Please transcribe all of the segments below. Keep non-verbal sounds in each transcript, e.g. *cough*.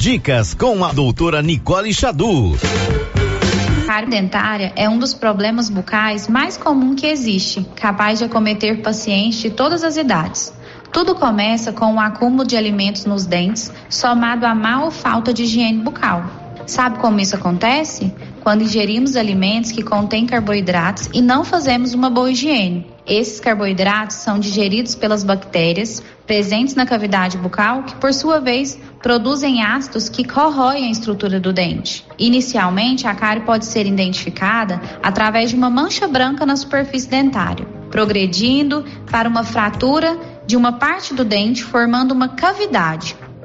Dicas com a doutora Nicole Xadu. cárie dentária é um dos problemas bucais mais comum que existe, capaz de acometer pacientes de todas as idades. Tudo começa com o um acúmulo de alimentos nos dentes, somado a má ou falta de higiene bucal. Sabe como isso acontece? Quando ingerimos alimentos que contêm carboidratos e não fazemos uma boa higiene. Esses carboidratos são digeridos pelas bactérias presentes na cavidade bucal, que por sua vez produzem ácidos que corroem a estrutura do dente. Inicialmente, a cárie pode ser identificada através de uma mancha branca na superfície dentária, progredindo para uma fratura de uma parte do dente, formando uma cavidade,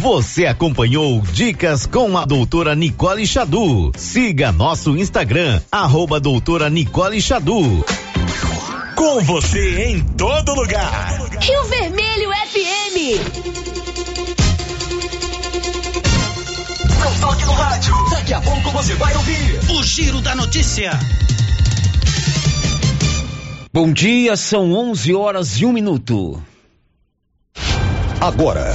Você acompanhou Dicas com a doutora Nicole Xadu. Siga nosso Instagram, arroba doutora Nicole Xadu. Com você em todo lugar. Rio Vermelho FM. Não toque no rádio. Daqui a pouco você vai ouvir o Giro da Notícia. Bom dia, são 11 horas e um minuto. Agora.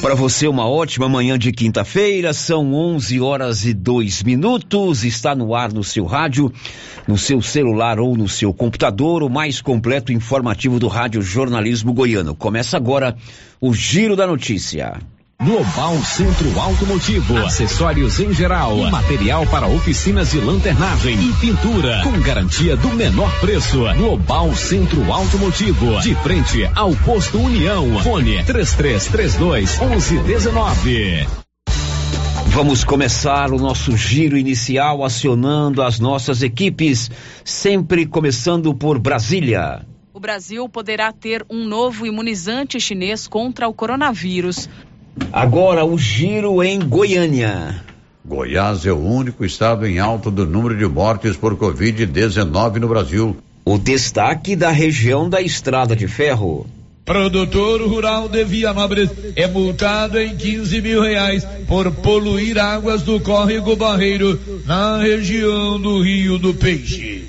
Para você, uma ótima manhã de quinta-feira, são 11 horas e 2 minutos. Está no ar no seu rádio, no seu celular ou no seu computador, o mais completo informativo do Rádio Jornalismo Goiano. Começa agora o Giro da Notícia. Global Centro Automotivo, acessórios em geral, material para oficinas de lanternagem e pintura, com garantia do menor preço. Global Centro Automotivo, de frente ao posto União. Fone 3332 1119. Vamos começar o nosso giro inicial acionando as nossas equipes, sempre começando por Brasília. O Brasil poderá ter um novo imunizante chinês contra o coronavírus. Agora o giro em Goiânia. Goiás é o único estado em alta do número de mortes por Covid-19 no Brasil. O destaque da região da Estrada de Ferro. Produtor rural de Vianópolis é multado em 15 mil reais por poluir águas do córrego Barreiro na região do Rio do Peixe.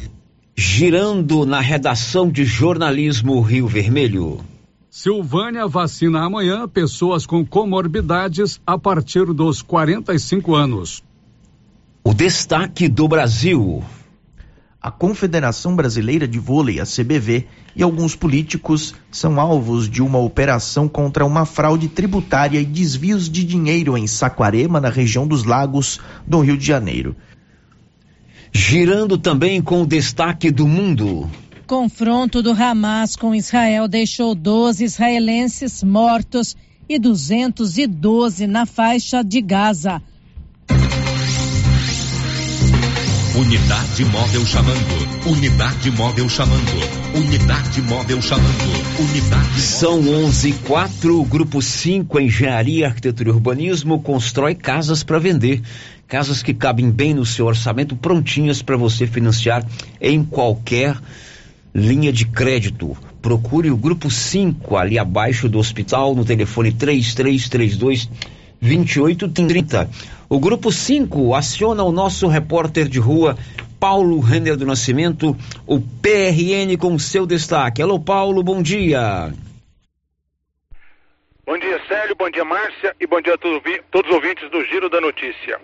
Girando na redação de jornalismo Rio Vermelho. Silvânia vacina amanhã pessoas com comorbidades a partir dos 45 anos. O destaque do Brasil. A Confederação Brasileira de Vôlei, a CBV, e alguns políticos são alvos de uma operação contra uma fraude tributária e desvios de dinheiro em Saquarema, na região dos Lagos, do Rio de Janeiro. Girando também com o destaque do mundo confronto do Hamas com Israel deixou 12 israelenses mortos e 212 na faixa de Gaza. Unidade móvel chamando. Unidade móvel chamando. Unidade móvel chamando. Unidade. São 11 4. Grupo 5 Engenharia, Arquitetura e Urbanismo constrói casas para vender. Casas que cabem bem no seu orçamento, prontinhas para você financiar em qualquer linha de crédito. Procure o grupo 5 ali abaixo do hospital no telefone 3332 2830. O grupo 5 aciona o nosso repórter de rua Paulo Renner do Nascimento, o PRN com seu destaque. Alô Paulo, bom dia. Bom dia Célio, bom dia Márcia e bom dia a todos os ouvintes do Giro da Notícia.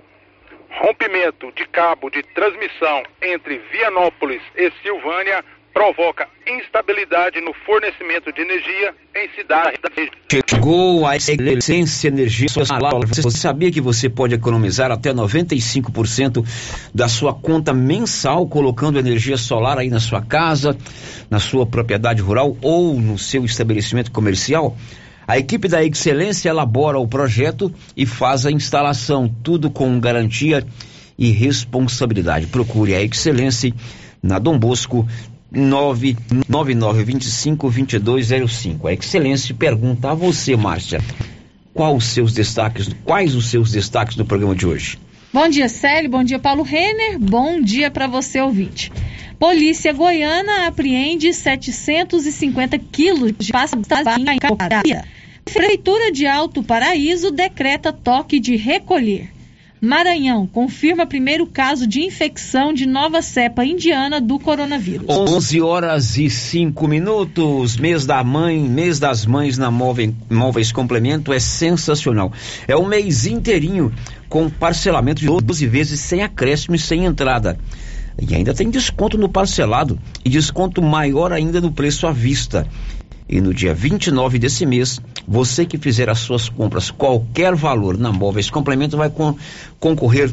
Rompimento de cabo de transmissão entre Vianópolis e Silvânia provoca instabilidade no fornecimento de energia em cidades da região. Chegou a Excelência Energia Solar. Você sabia que você pode economizar até 95% da sua conta mensal colocando energia solar aí na sua casa, na sua propriedade rural ou no seu estabelecimento comercial? A equipe da Excelência elabora o projeto e faz a instalação, tudo com garantia e responsabilidade. Procure a Excelência na Dom Bosco 999252205. A Excelência pergunta a você, Márcia, quais os seus destaques, quais os seus destaques do programa de hoje? Bom dia, Célio. Bom dia, Paulo Renner. Bom dia para você, ouvinte. Polícia goiana apreende 750 quilos de pasta em. Prefeitura de Alto Paraíso decreta toque de recolher. Maranhão confirma primeiro caso de infecção de nova cepa indiana do coronavírus. 11 horas e 5 minutos. Mês da mãe, mês das mães na Móveis, Móveis Complemento é sensacional. É um mês inteirinho com parcelamento de 12 vezes sem acréscimo e sem entrada. E ainda tem desconto no parcelado e desconto maior ainda no preço à vista. E no dia 29 desse mês, você que fizer as suas compras, qualquer valor na Móveis Complemento, vai con concorrer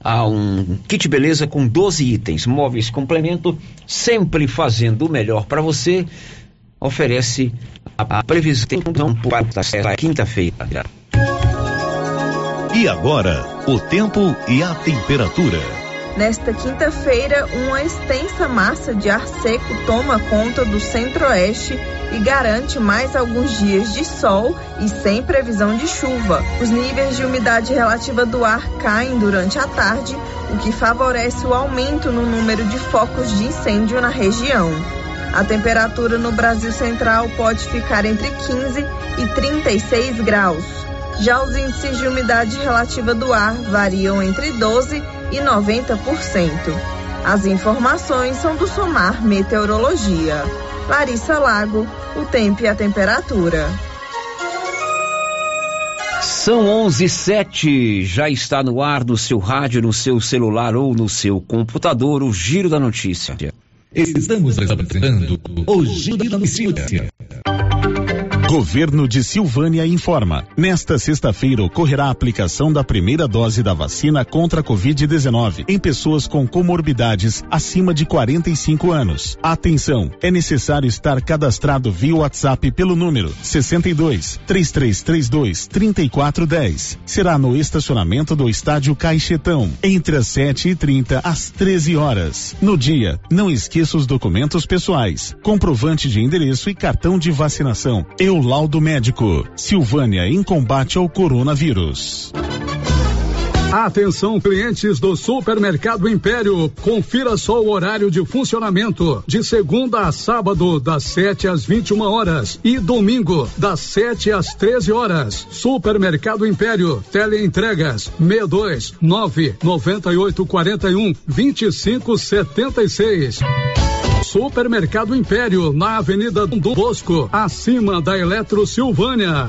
a um kit beleza com 12 itens. Móveis Complemento, sempre fazendo o melhor para você, oferece a, a previsão para quinta-feira. E agora, o tempo e a temperatura. Nesta quinta-feira, uma extensa massa de ar seco toma conta do centro-oeste e garante mais alguns dias de sol e sem previsão de chuva. Os níveis de umidade relativa do ar caem durante a tarde, o que favorece o aumento no número de focos de incêndio na região. A temperatura no Brasil Central pode ficar entre 15 e 36 graus. Já os índices de umidade relativa do ar variam entre 12 e 90%. As informações são do Somar Meteorologia. Larissa Lago, o tempo e a temperatura. São 11:07. Já está no ar do seu rádio, no seu celular ou no seu computador o Giro da Notícia. Estamos apresentando o Giro da Notícia. Governo de Silvânia informa. Nesta sexta-feira ocorrerá a aplicação da primeira dose da vacina contra a Covid-19 em pessoas com comorbidades acima de 45 anos. Atenção, é necessário estar cadastrado via WhatsApp pelo número 62 3332 3410. Será no estacionamento do estádio Caixetão, entre as 7h30 às 13 horas. No dia, não esqueça os documentos pessoais, comprovante de endereço e cartão de vacinação. Eu laudo médico. Silvânia em combate ao coronavírus. Atenção, clientes do Supermercado Império. Confira só o horário de funcionamento. De segunda a sábado, das 7 às 21 horas. E domingo, das 7 às 13 horas. Supermercado Império. Teleentregas 62 9 98 41 25 76. Supermercado Império, na Avenida do Bosco, acima da Eletro Silvânia.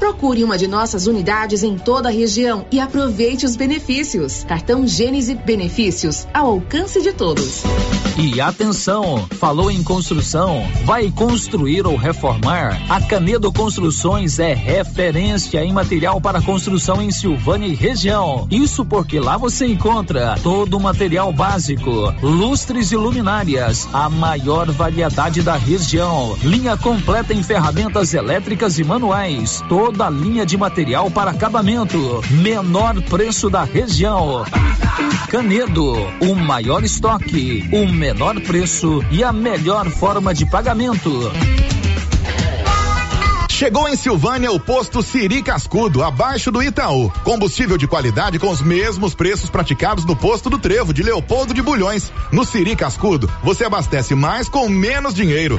Procure uma de nossas unidades em toda a região e aproveite os benefícios. Cartão Gênese Benefícios ao alcance de todos. E atenção, falou em construção, vai construir ou reformar? A Canedo Construções é referência em material para construção em Silvânia e região. Isso porque lá você encontra todo o material básico, lustres e luminárias, a maior variedade da região, linha completa em ferramentas elétricas e manuais, todo toda a linha de material para acabamento. Menor preço da região. Canedo, o maior estoque, o menor preço e a melhor forma de pagamento. Chegou em Silvânia o posto Siri Cascudo, abaixo do Itaú. Combustível de qualidade com os mesmos preços praticados no posto do Trevo de Leopoldo de Bulhões. No Siri Cascudo, você abastece mais com menos dinheiro.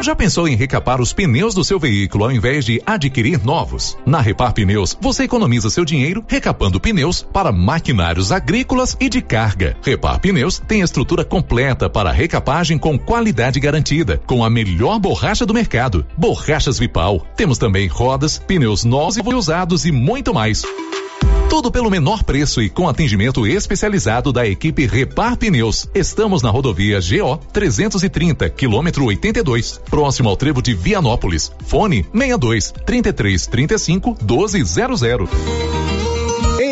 Já pensou em recapar os pneus do seu veículo ao invés de adquirir novos? Na Repar Pneus, você economiza seu dinheiro recapando pneus para maquinários agrícolas e de carga. Repar Pneus tem estrutura completa para recapagem com qualidade garantida, com a melhor borracha do mercado, borrachas Vipal. Temos também rodas, pneus novos e usados e muito mais. Tudo pelo menor preço e com atendimento especializado da equipe Repar Pneus. Estamos na rodovia GO 330, quilômetro 82, próximo ao trevo de Vianópolis. Fone 62 33 35 1200.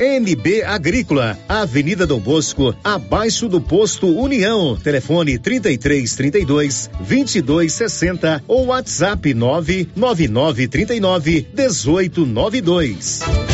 NB Agrícola, Avenida Dom Bosco, abaixo do posto União. Telefone 33 32 22 60 ou WhatsApp 999 39 18 92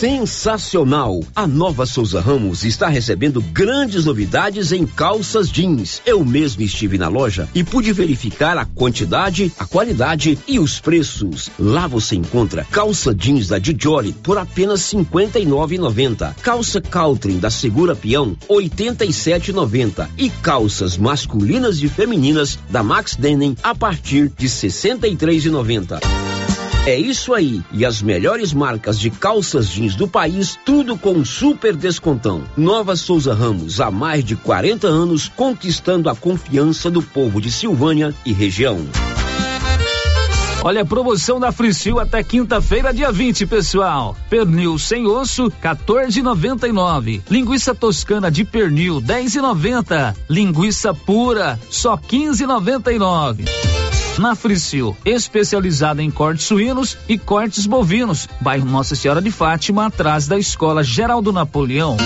sensacional. A nova Souza Ramos está recebendo grandes novidades em calças jeans. Eu mesmo estive na loja e pude verificar a quantidade, a qualidade e os preços. Lá você encontra calça jeans da Dijoli por apenas R$ 59,90. Calça Caltrim da Segura Peão, R$ 87,90. E calças masculinas e femininas da Max Denim a partir de R$ 63,90. É isso aí. E as melhores marcas de calças jeans do país, tudo com super descontão. Nova Souza Ramos, há mais de 40 anos, conquistando a confiança do povo de Silvânia e região. Olha a promoção da Fricil até quinta-feira, dia 20, pessoal. Pernil sem osso, 14,99. Linguiça toscana de pernil, 10,90. Linguiça pura, só 15,99 na Fricil, especializada em cortes suínos e cortes bovinos, bairro Nossa Senhora de Fátima, atrás da Escola Geraldo Napoleão.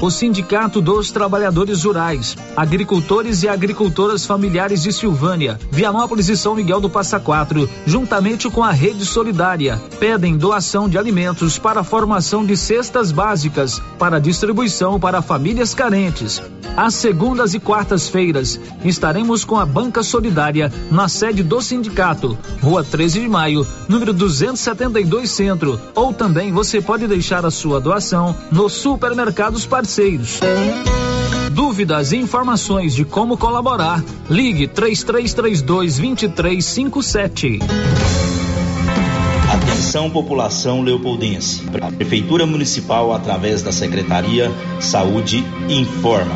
O Sindicato dos Trabalhadores Rurais, Agricultores e Agricultoras Familiares de Silvânia, Vianópolis e São Miguel do Passa Quatro, juntamente com a Rede Solidária, pedem doação de alimentos para a formação de cestas básicas para distribuição para famílias carentes. Às segundas e quartas-feiras, estaremos com a Banca Solidária na sede do sindicato, Rua 13 de Maio, número 272 Centro, ou também você pode deixar a sua doação nos supermercados parceiros parceiros. Dúvidas e informações de como colaborar, ligue 3332 2357. Atenção população leopoldense. A Prefeitura Municipal, através da Secretaria Saúde, informa.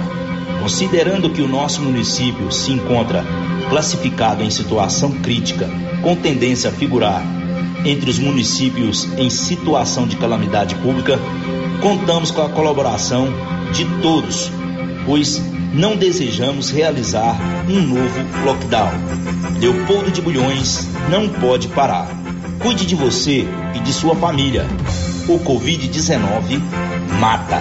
Considerando que o nosso município se encontra classificado em situação crítica, com tendência a figurar entre os municípios em situação de calamidade pública, contamos com a colaboração de todos, pois não desejamos realizar um novo lockdown. Leopoldo de Bulhões não pode parar. Cuide de você e de sua família. O Covid-19 mata.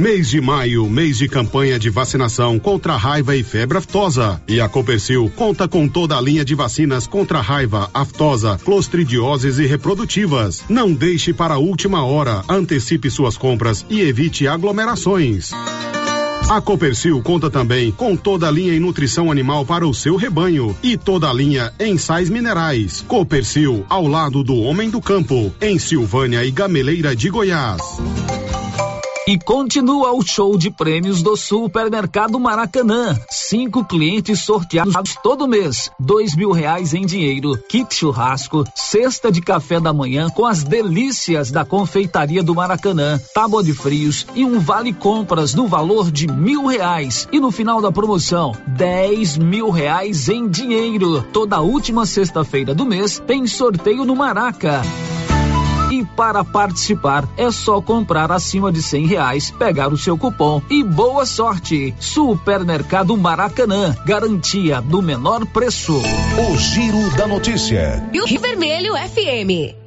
Mês de maio, mês de campanha de vacinação contra raiva e febre aftosa. E a Copercil conta com toda a linha de vacinas contra raiva, aftosa, clostridioses e reprodutivas. Não deixe para a última hora. Antecipe suas compras e evite aglomerações. A Copercil conta também com toda a linha em nutrição animal para o seu rebanho e toda a linha em sais minerais. Copercil, ao lado do homem do campo, em Silvânia e Gameleira de Goiás. E continua o show de prêmios do Supermercado Maracanã. Cinco clientes sorteados todo mês. Dois mil reais em dinheiro, kit churrasco, cesta de café da manhã com as delícias da confeitaria do Maracanã, tábua de frios e um vale compras no valor de mil reais. E no final da promoção, dez mil reais em dinheiro. Toda última sexta-feira do mês tem sorteio no Maraca. Para participar é só comprar acima de cem reais, pegar o seu cupom e boa sorte. Supermercado Maracanã, garantia do menor preço. O Giro da Notícia. E o Rio Vermelho FM.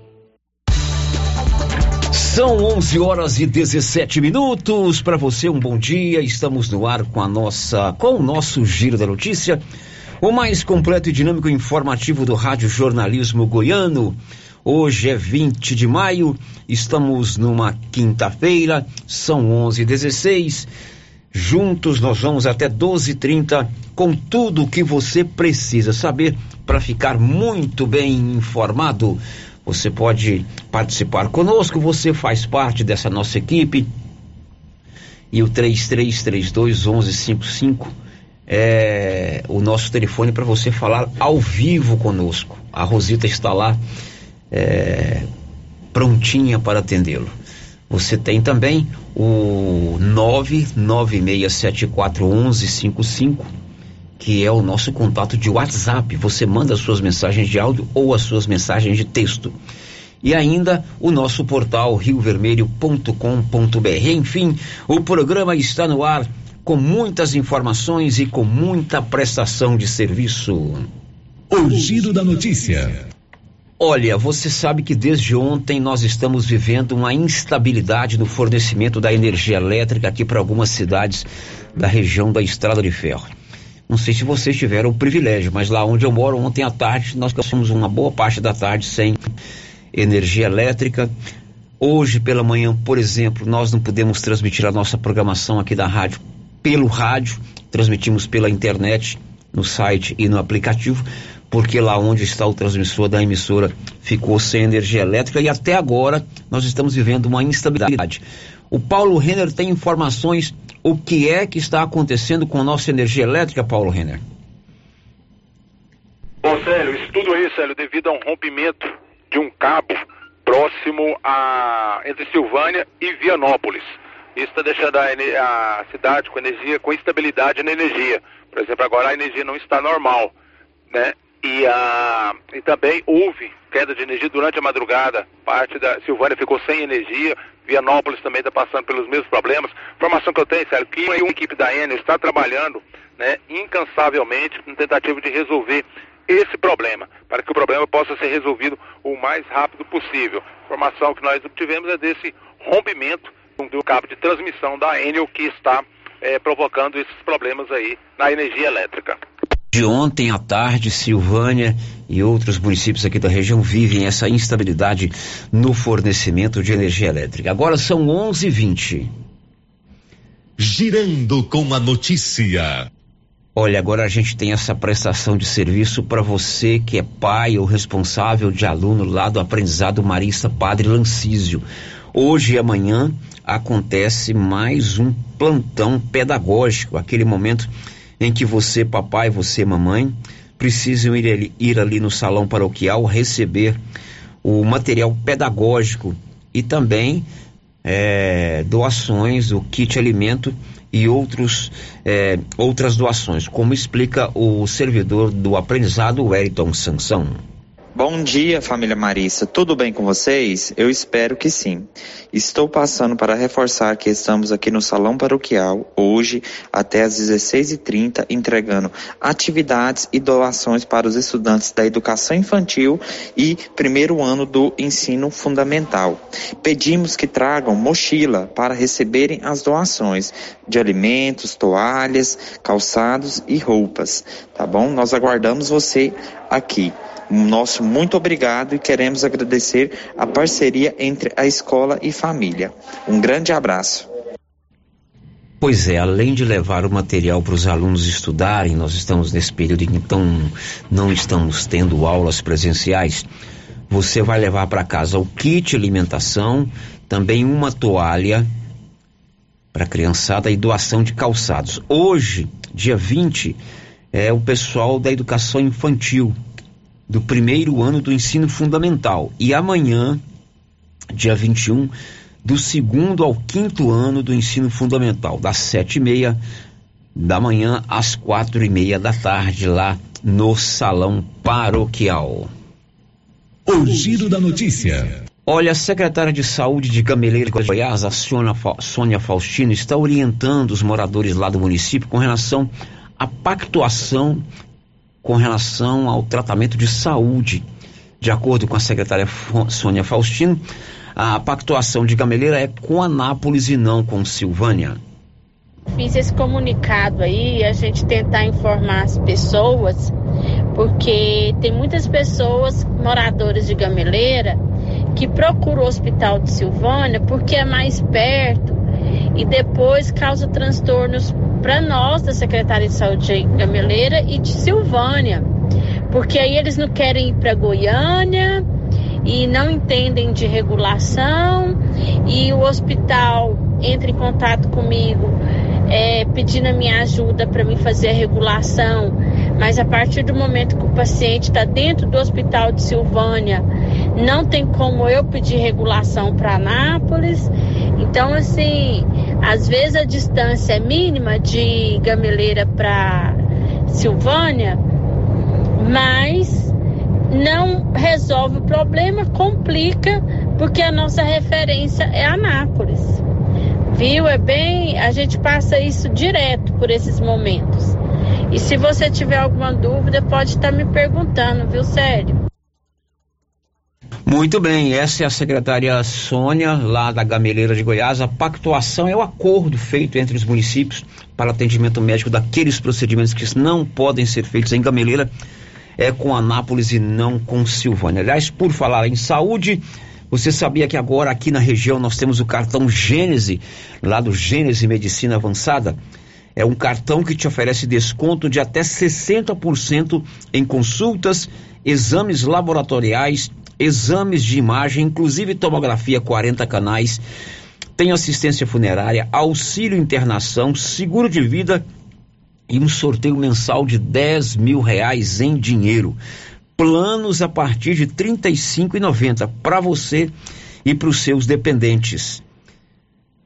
São 11 horas e 17 minutos. Para você, um bom dia. Estamos no ar com a nossa, com o nosso Giro da Notícia, o mais completo e dinâmico informativo do Rádio Jornalismo Goiano. Hoje é 20 de maio, estamos numa quinta-feira, são 11h16. Juntos nós vamos até 12h30 com tudo o que você precisa saber para ficar muito bem informado. Você pode participar conosco, você faz parte dessa nossa equipe. E o 3332 1155 é o nosso telefone para você falar ao vivo conosco. A Rosita está lá é, prontinha para atendê-lo. Você tem também o 996741155, que é o nosso contato de WhatsApp. Você manda as suas mensagens de áudio ou as suas mensagens de texto. E ainda o nosso portal riovermelho.com.br. Enfim, o programa está no ar com muitas informações e com muita prestação de serviço. O giro da notícia. Olha, você sabe que desde ontem nós estamos vivendo uma instabilidade no fornecimento da energia elétrica aqui para algumas cidades da região da Estrada de Ferro. Não sei se vocês tiveram o privilégio, mas lá onde eu moro, ontem à tarde, nós passamos uma boa parte da tarde sem energia elétrica. Hoje pela manhã, por exemplo, nós não podemos transmitir a nossa programação aqui da rádio pelo rádio, transmitimos pela internet, no site e no aplicativo porque lá onde está o transmissor da emissora ficou sem energia elétrica e até agora nós estamos vivendo uma instabilidade. O Paulo Renner tem informações o que é que está acontecendo com a nossa energia elétrica, Paulo Renner? Bom, Célio, isso tudo aí, Célio, devido a um rompimento de um cabo próximo a entre Silvânia e Vianópolis. Isso está deixando a, a cidade com energia, com instabilidade na energia. Por exemplo, agora a energia não está normal, né? E, a, e também houve queda de energia durante a madrugada. Parte da Silvânia ficou sem energia. Vianópolis também está passando pelos mesmos problemas. Informação que eu tenho, sério, que a equipe da Enel está trabalhando né, incansavelmente na tentativa de resolver esse problema, para que o problema possa ser resolvido o mais rápido possível. A informação que nós obtivemos é desse rompimento do cabo de transmissão da Enel que está é, provocando esses problemas aí na energia elétrica. De ontem à tarde, Silvânia e outros municípios aqui da região vivem essa instabilidade no fornecimento de energia elétrica. Agora são 11:20. Girando com a notícia. Olha, agora a gente tem essa prestação de serviço para você que é pai ou responsável de aluno lá do aprendizado Marista Padre Lancísio. Hoje e amanhã acontece mais um plantão pedagógico, aquele momento em que você, papai, você, mamãe, precisam ir ali, ir ali no salão paroquial receber o material pedagógico e também é, doações, o kit alimento e outros, é, outras doações, como explica o servidor do aprendizado, Wellington Sansão. Bom dia, família Marissa. Tudo bem com vocês? Eu espero que sim. Estou passando para reforçar que estamos aqui no Salão Paroquial hoje até às 16h30 entregando atividades e doações para os estudantes da educação infantil e primeiro ano do ensino fundamental. Pedimos que tragam mochila para receberem as doações de alimentos, toalhas, calçados e roupas, tá bom? Nós aguardamos você aqui. Nosso muito obrigado e queremos agradecer a parceria entre a escola e família. Um grande abraço. Pois é, além de levar o material para os alunos estudarem, nós estamos nesse período em que então não estamos tendo aulas presenciais. Você vai levar para casa o kit alimentação, também uma toalha para a criançada e doação de calçados. Hoje, dia 20, é o pessoal da educação infantil do primeiro ano do ensino fundamental. E amanhã, dia 21, do segundo ao quinto ano do ensino fundamental, das sete e meia da manhã às quatro e meia da tarde, lá no Salão Paroquial. O Giro da Notícia. Olha, a secretária de Saúde de Gameleira, Goiás, a Sônia Faustino, está orientando os moradores lá do município com relação à pactuação com relação ao tratamento de saúde. De acordo com a secretária Sônia Faustino, a pactuação de Gameleira é com Anápolis e não com Silvânia. Fiz esse comunicado aí, a gente tentar informar as pessoas, porque tem muitas pessoas moradoras de Gameleira que procuram o hospital de Silvânia porque é mais perto e depois causa transtornos para nós da Secretaria de Saúde de Gameleira e de Silvânia, porque aí eles não querem ir para Goiânia e não entendem de regulação. E o hospital entra em contato comigo é, pedindo a minha ajuda para me fazer a regulação, mas a partir do momento que o paciente está dentro do hospital de Silvânia, não tem como eu pedir regulação para Anápolis. Então, assim, às vezes a distância é mínima de Gameleira para Silvânia, mas não resolve o problema, complica, porque a nossa referência é Anápolis. Viu? É bem. A gente passa isso direto por esses momentos. E se você tiver alguma dúvida, pode estar me perguntando, viu, Sério? Muito bem, essa é a secretária Sônia, lá da Gameleira de Goiás. A pactuação é o acordo feito entre os municípios para atendimento médico daqueles procedimentos que não podem ser feitos em Gameleira, é com Anápolis e não com Silvânia. Aliás, por falar em saúde, você sabia que agora aqui na região nós temos o cartão Gênese, lá do Gênese Medicina Avançada? É um cartão que te oferece desconto de até 60% em consultas, exames laboratoriais exames de imagem, inclusive tomografia 40 canais, tem assistência funerária, auxílio internação, seguro de vida e um sorteio mensal de 10 mil reais em dinheiro. Planos a partir de R$ 35,90 para você e para os seus dependentes.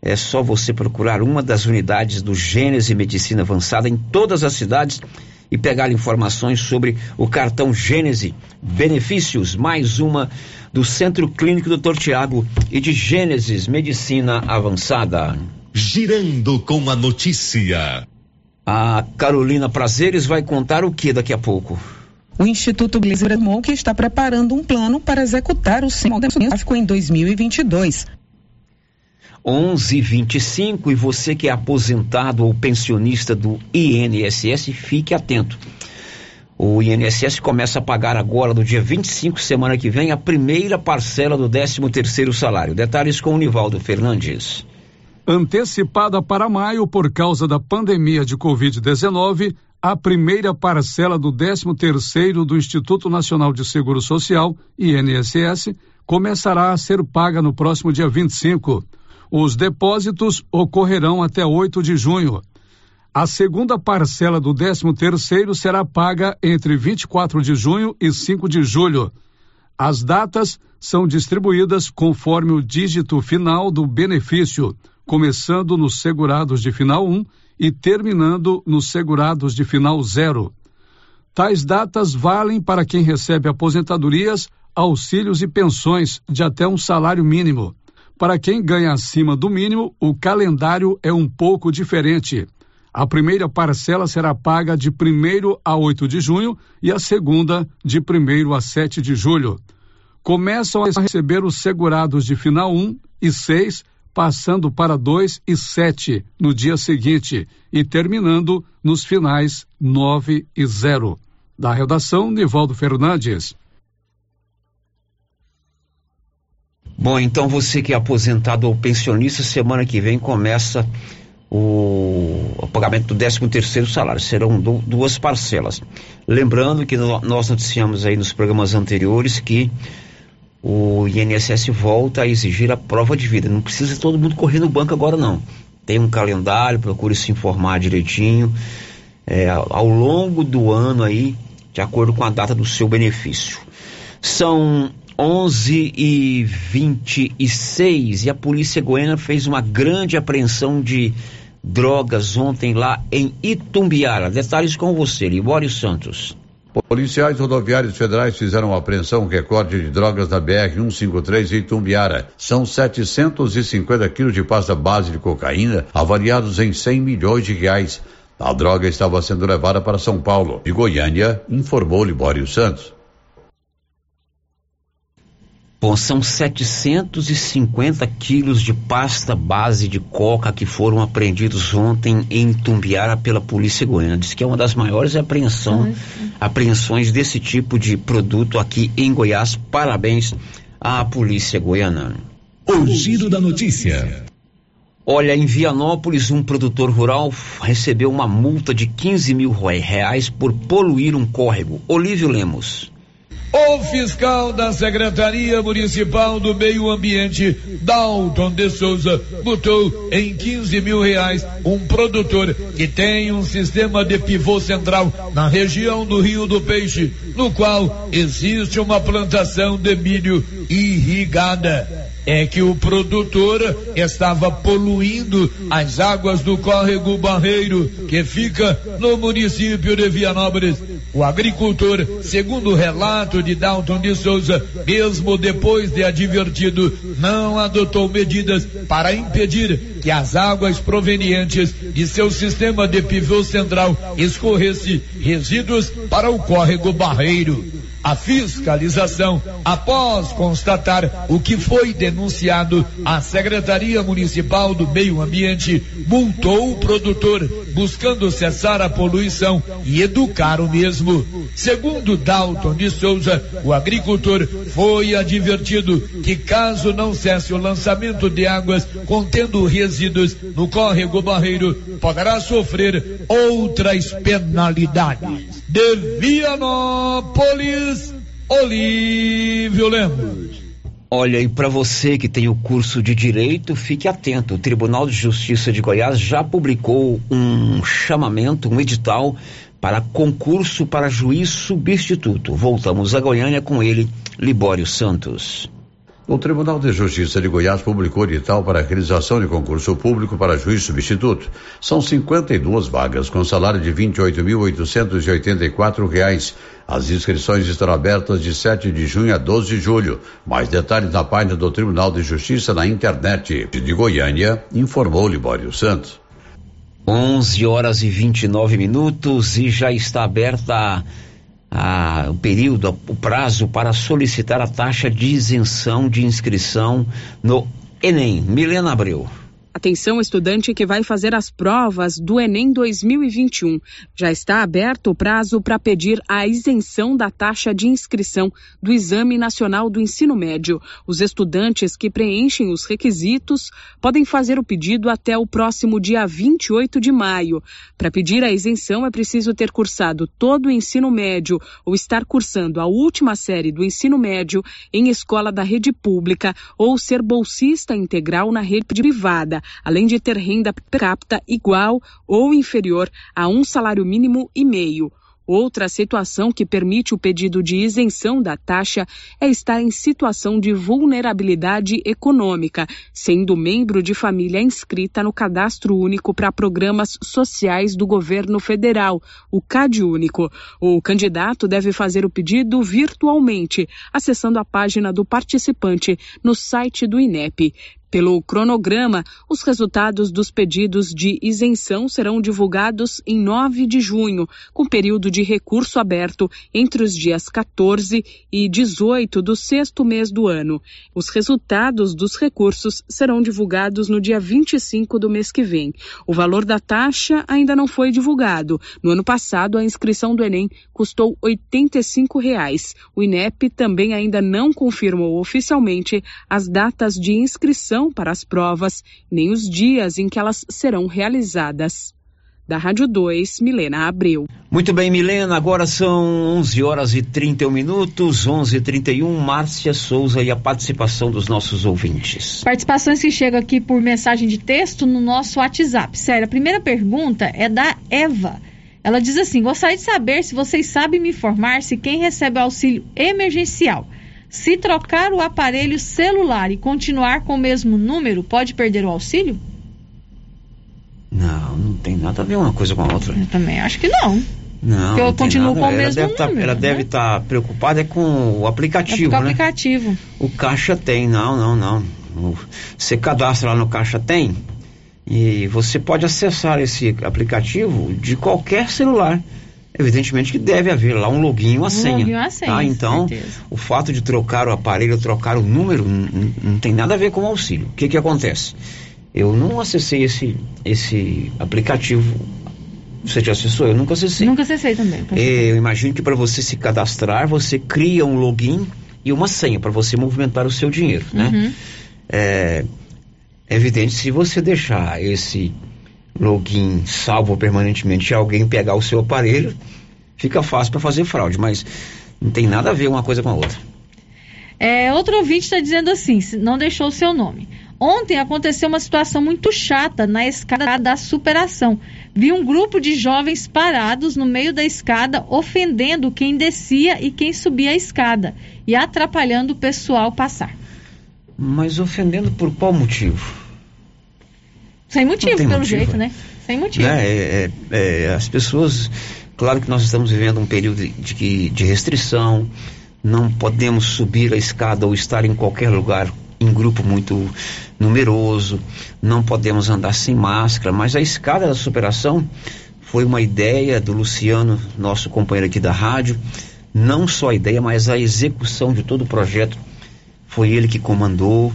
É só você procurar uma das unidades do Gênese Medicina Avançada em todas as cidades e pegar informações sobre o cartão Gênese. Benefícios, mais uma do Centro Clínico Dr. Tiago e de Gênesis Medicina Avançada. Girando com a notícia. A Carolina Prazeres vai contar o que daqui a pouco? O Instituto Glazer que está preparando um plano para executar o Centro Demográfico em 2022. 1125 e você que é aposentado ou pensionista do INSS, fique atento. O INSS começa a pagar agora, no dia 25, semana que vem, a primeira parcela do 13 terceiro salário. Detalhes com o Nivaldo Fernandes. Antecipada para maio por causa da pandemia de Covid-19, a primeira parcela do 13 terceiro do Instituto Nacional de Seguro Social, INSS, começará a ser paga no próximo dia 25. Os depósitos ocorrerão até 8 de junho. A segunda parcela do 13 terceiro será paga entre 24 de junho e 5 de julho. As datas são distribuídas conforme o dígito final do benefício, começando nos segurados de final 1 e terminando nos segurados de final 0. Tais datas valem para quem recebe aposentadorias, auxílios e pensões de até um salário mínimo. Para quem ganha acima do mínimo, o calendário é um pouco diferente. A primeira parcela será paga de 1 a 8 de junho e a segunda de 1 a 7 de julho. Começam a receber os segurados de final 1 e 6, passando para 2 e 7 no dia seguinte e terminando nos finais 9 e 0. Da redação, Nivaldo Fernandes. Bom, então você que é aposentado ou pensionista, semana que vem começa o, o pagamento do 13 terceiro salário. Serão do, duas parcelas. Lembrando que no, nós noticiamos aí nos programas anteriores que o INSS volta a exigir a prova de vida. Não precisa todo mundo correr no banco agora não. Tem um calendário, procure se informar direitinho. É, ao longo do ano aí, de acordo com a data do seu benefício. São 11 e 26 e a polícia goiana fez uma grande apreensão de drogas ontem lá em Itumbiara. Detalhes com você, Libório Santos. Policiais rodoviários federais fizeram apreensão recorde de drogas na BR-153 em Itumbiara. São 750 quilos de pasta base de cocaína, avaliados em 100 milhões de reais. A droga estava sendo levada para São Paulo. De Goiânia, informou Libório Santos. Bom, são 750 quilos de pasta base de coca que foram apreendidos ontem em Tumbiara pela Polícia Goiana. Diz que é uma das maiores apreensão, apreensões desse tipo de produto aqui em Goiás. Parabéns à Polícia Goiana. O giro da notícia. Olha, em Vianópolis, um produtor rural recebeu uma multa de 15 mil reais por poluir um córrego. Olívio Lemos. O fiscal da Secretaria Municipal do Meio Ambiente, Dalton de Souza, botou em 15 mil reais um produtor que tem um sistema de pivô central na região do Rio do Peixe, no qual existe uma plantação de milho irrigada é que o produtor estava poluindo as águas do córrego Barreiro, que fica no município de Vianópolis. O agricultor, segundo o relato de Dalton de Souza, mesmo depois de advertido, não adotou medidas para impedir que as águas provenientes de seu sistema de pivô central escorresse resíduos para o córrego Barreiro. A fiscalização, após constatar o que foi denunciado, a Secretaria Municipal do Meio Ambiente multou o produtor, buscando cessar a poluição e educar o mesmo. Segundo Dalton de Souza, o agricultor foi advertido que caso não cesse o lançamento de águas contendo resíduos no córrego Barreiro, poderá sofrer outras penalidades. De Vianópolis, Olívio Lemos. Olha, e para você que tem o curso de Direito, fique atento. O Tribunal de Justiça de Goiás já publicou um chamamento, um edital para concurso para juiz substituto. Voltamos a Goiânia com ele, Libório Santos. O Tribunal de Justiça de Goiás publicou edital para a realização de concurso público para juiz substituto. São 52 vagas com salário de R$ 28.884. As inscrições estarão abertas de 7 de junho a 12 de julho. Mais detalhes na página do Tribunal de Justiça na internet. De Goiânia, informou Libório Santos. 11 horas e 29 minutos e já está aberta a a, o período, o prazo para solicitar a taxa de isenção de inscrição no Enem. Milena Abreu. Atenção, estudante que vai fazer as provas do Enem 2021. Já está aberto o prazo para pedir a isenção da taxa de inscrição do Exame Nacional do Ensino Médio. Os estudantes que preenchem os requisitos podem fazer o pedido até o próximo dia 28 de maio. Para pedir a isenção é preciso ter cursado todo o ensino médio ou estar cursando a última série do ensino médio em escola da rede pública ou ser bolsista integral na rede privada além de ter renda per capita igual ou inferior a um salário mínimo e meio. Outra situação que permite o pedido de isenção da taxa é estar em situação de vulnerabilidade econômica, sendo membro de família inscrita no Cadastro Único para Programas Sociais do Governo Federal, o CadÚnico. O candidato deve fazer o pedido virtualmente, acessando a página do participante no site do INEP. Pelo cronograma, os resultados dos pedidos de isenção serão divulgados em 9 de junho, com período de recurso aberto entre os dias 14 e 18 do sexto mês do ano. Os resultados dos recursos serão divulgados no dia 25 do mês que vem. O valor da taxa ainda não foi divulgado. No ano passado, a inscrição do Enem custou 85 reais. O INEP também ainda não confirmou oficialmente as datas de inscrição para as provas, nem os dias em que elas serão realizadas. Da Rádio 2, Milena Abreu. Muito bem, Milena, agora são 11 horas e 31 minutos, 11 e 31 Márcia Souza e a participação dos nossos ouvintes. Participações que chegam aqui por mensagem de texto no nosso WhatsApp. Sério, a primeira pergunta é da Eva. Ela diz assim: Gostaria de saber se vocês sabem me informar se quem recebe auxílio emergencial se trocar o aparelho celular e continuar com o mesmo número, pode perder o auxílio? Não, não tem nada a ver uma coisa com a outra. Eu também acho que não. Não, Porque eu não continuo com o ela mesmo deve tá, número, ela né? deve estar preocupada é com o aplicativo, é né? o aplicativo. O Caixa tem, não, não, não. Você cadastra lá no Caixa tem e você pode acessar esse aplicativo de qualquer celular. Evidentemente que deve haver lá um login e uma Um senha. login e uma senha, tá? Então, o fato de trocar o aparelho, trocar o número, não tem nada a ver com o auxílio. O que que acontece? Eu não acessei esse, esse aplicativo. Você já acessou? Eu nunca acessei. Nunca acessei também. Eu imagino que para você se cadastrar, você cria um login e uma senha para você movimentar o seu dinheiro, né? Uhum. É, é evidente, se você deixar esse login salvo permanentemente e alguém pegar o seu aparelho, fica fácil para fazer fraude, mas não tem nada a ver uma coisa com a outra. É, outro ouvinte está dizendo assim, não deixou o seu nome. Ontem aconteceu uma situação muito chata na escada da superação. Vi um grupo de jovens parados no meio da escada, ofendendo quem descia e quem subia a escada e atrapalhando o pessoal passar. Mas ofendendo por qual motivo? Sem motivo, pelo motivo. jeito, né? Sem motivo. Né? É, é, é, as pessoas, claro que nós estamos vivendo um período de, que- de restrição, não podemos subir a escada ou estar em qualquer lugar em grupo muito numeroso, não podemos andar sem máscara, mas a escada da superação foi uma ideia do Luciano, nosso companheiro aqui da rádio, não só a ideia, mas a execução de todo o projeto foi ele que comandou,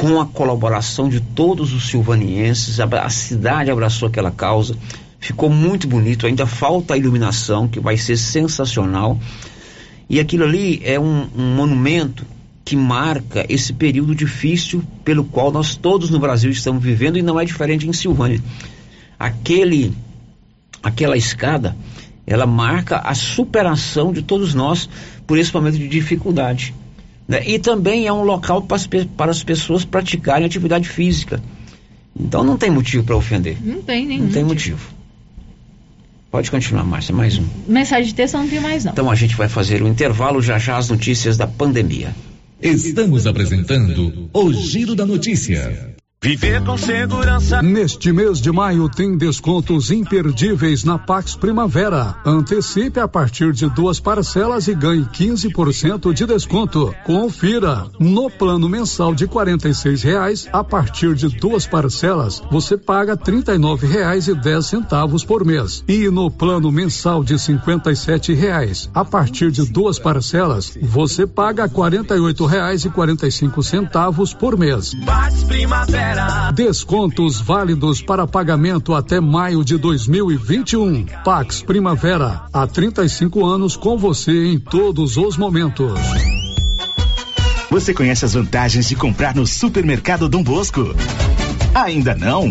com a colaboração de todos os silvanienses, a, a cidade abraçou aquela causa, ficou muito bonito, ainda falta a iluminação, que vai ser sensacional. E aquilo ali é um, um monumento que marca esse período difícil pelo qual nós todos no Brasil estamos vivendo e não é diferente em Silvânia. Aquele, aquela escada, ela marca a superação de todos nós por esse momento de dificuldade. Né? E também é um local para as, para as pessoas praticarem atividade física. Então não tem motivo para ofender. Não tem nenhum. Não tem motivo. Pode continuar, Márcia, mais um. Mensagem de texto eu não tem mais, não. Então a gente vai fazer um intervalo já já as notícias da pandemia. Estamos apresentando o Giro da Notícia. Viver com segurança. Neste mês de maio tem descontos imperdíveis na Pax Primavera. Antecipe a partir de duas parcelas e ganhe 15% de desconto. Confira. No plano mensal de R$ reais, a partir de duas parcelas, você paga R$ reais e dez centavos por mês. E no plano mensal de R$ reais, a partir de duas parcelas, você paga R$ reais e 45 centavos por mês. Descontos válidos para pagamento até maio de 2021. Pax Primavera, há 35 anos com você em todos os momentos. Você conhece as vantagens de comprar no Supermercado Dom Bosco? Ainda não?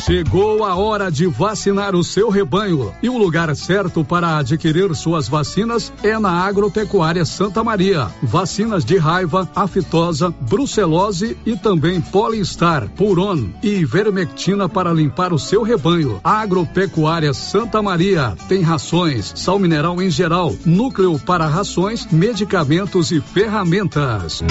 Chegou a hora de vacinar o seu rebanho e o lugar certo para adquirir suas vacinas é na Agropecuária Santa Maria. Vacinas de raiva, aftosa, brucelose e também Polistar, Puron e Vermectina para limpar o seu rebanho. Agropecuária Santa Maria tem rações, sal mineral em geral, núcleo para rações, medicamentos e ferramentas.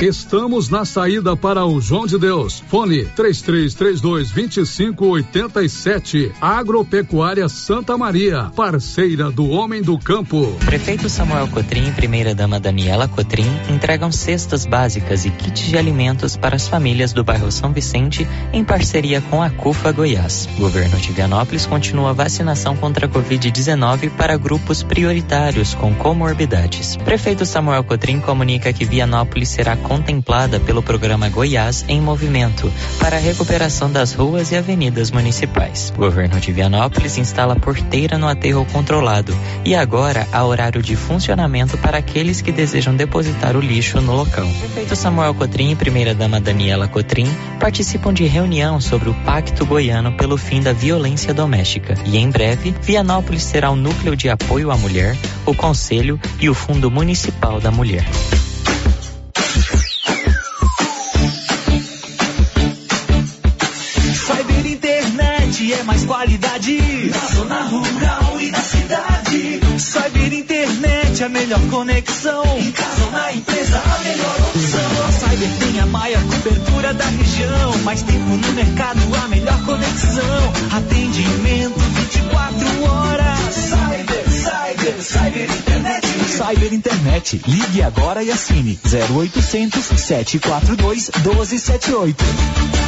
Estamos na saída para o João de Deus. Fone 3332 2587. Agropecuária Santa Maria, parceira do homem do campo. Prefeito Samuel Cotrim e primeira-dama Daniela Cotrim entregam cestas básicas e kits de alimentos para as famílias do bairro São Vicente em parceria com a CUFA Goiás. Governo de Vianópolis continua a vacinação contra a Covid-19 para grupos prioritários com comorbidades. Prefeito Samuel Cotrim comunica que Vianópolis será contemplada pelo programa Goiás em Movimento para a recuperação das ruas e avenidas municipais. O governo de Vianópolis instala porteira no aterro controlado e agora há horário de funcionamento para aqueles que desejam depositar o lixo no local. Prefeito Samuel Cotrim e primeira-dama Daniela Cotrim participam de reunião sobre o Pacto Goiano pelo fim da violência doméstica e em breve Vianópolis será o núcleo de apoio à mulher, o Conselho e o Fundo Municipal da Mulher. Qualidade na zona rural e na cidade. Cyber Internet a melhor conexão. Em casa ou na empresa, a melhor opção. Cyber tem a maior cobertura da região. Mais tempo no mercado, a melhor conexão. Atendimento 24 horas. Cyber, Cyber, Cyber Internet. Cyber Internet. Ligue agora e assine 0800 742 1278.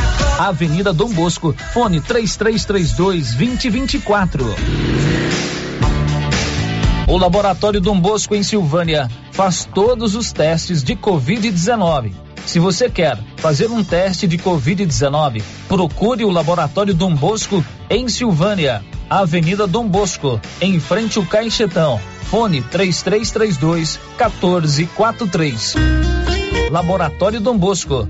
Avenida Dom Bosco, fone 3332 2024. O Laboratório Dom Bosco em Silvânia faz todos os testes de Covid-19. Se você quer fazer um teste de Covid-19, procure o Laboratório Dom Bosco em Silvânia, Avenida Dom Bosco, em frente ao Caixetão. Fone 3332 1443. Laboratório Dom Bosco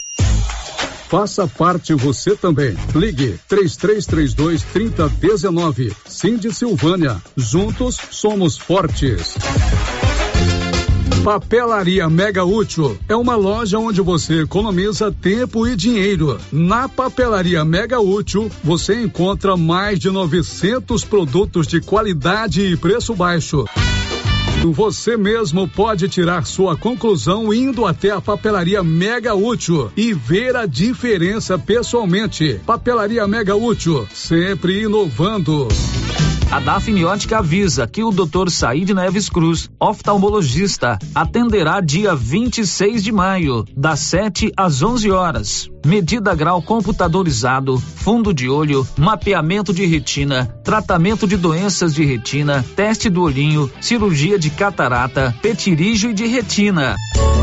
Faça parte você também. Ligue 3332 3019. Cindy Silvânia. Juntos somos fortes. Papelaria Mega Útil é uma loja onde você economiza tempo e dinheiro. Na Papelaria Mega Útil, você encontra mais de 900 produtos de qualidade e preço baixo. Você mesmo pode tirar sua conclusão indo até a papelaria Mega Útil e ver a diferença pessoalmente. Papelaria Mega Útil, sempre inovando. A Dafniótica avisa que o Dr. Said Neves Cruz, oftalmologista, atenderá dia 26 de maio, das 7 às 11 horas. Medida grau computadorizado, fundo de olho, mapeamento de retina, tratamento de doenças de retina, teste do olhinho, cirurgia de catarata, petirígio e de retina.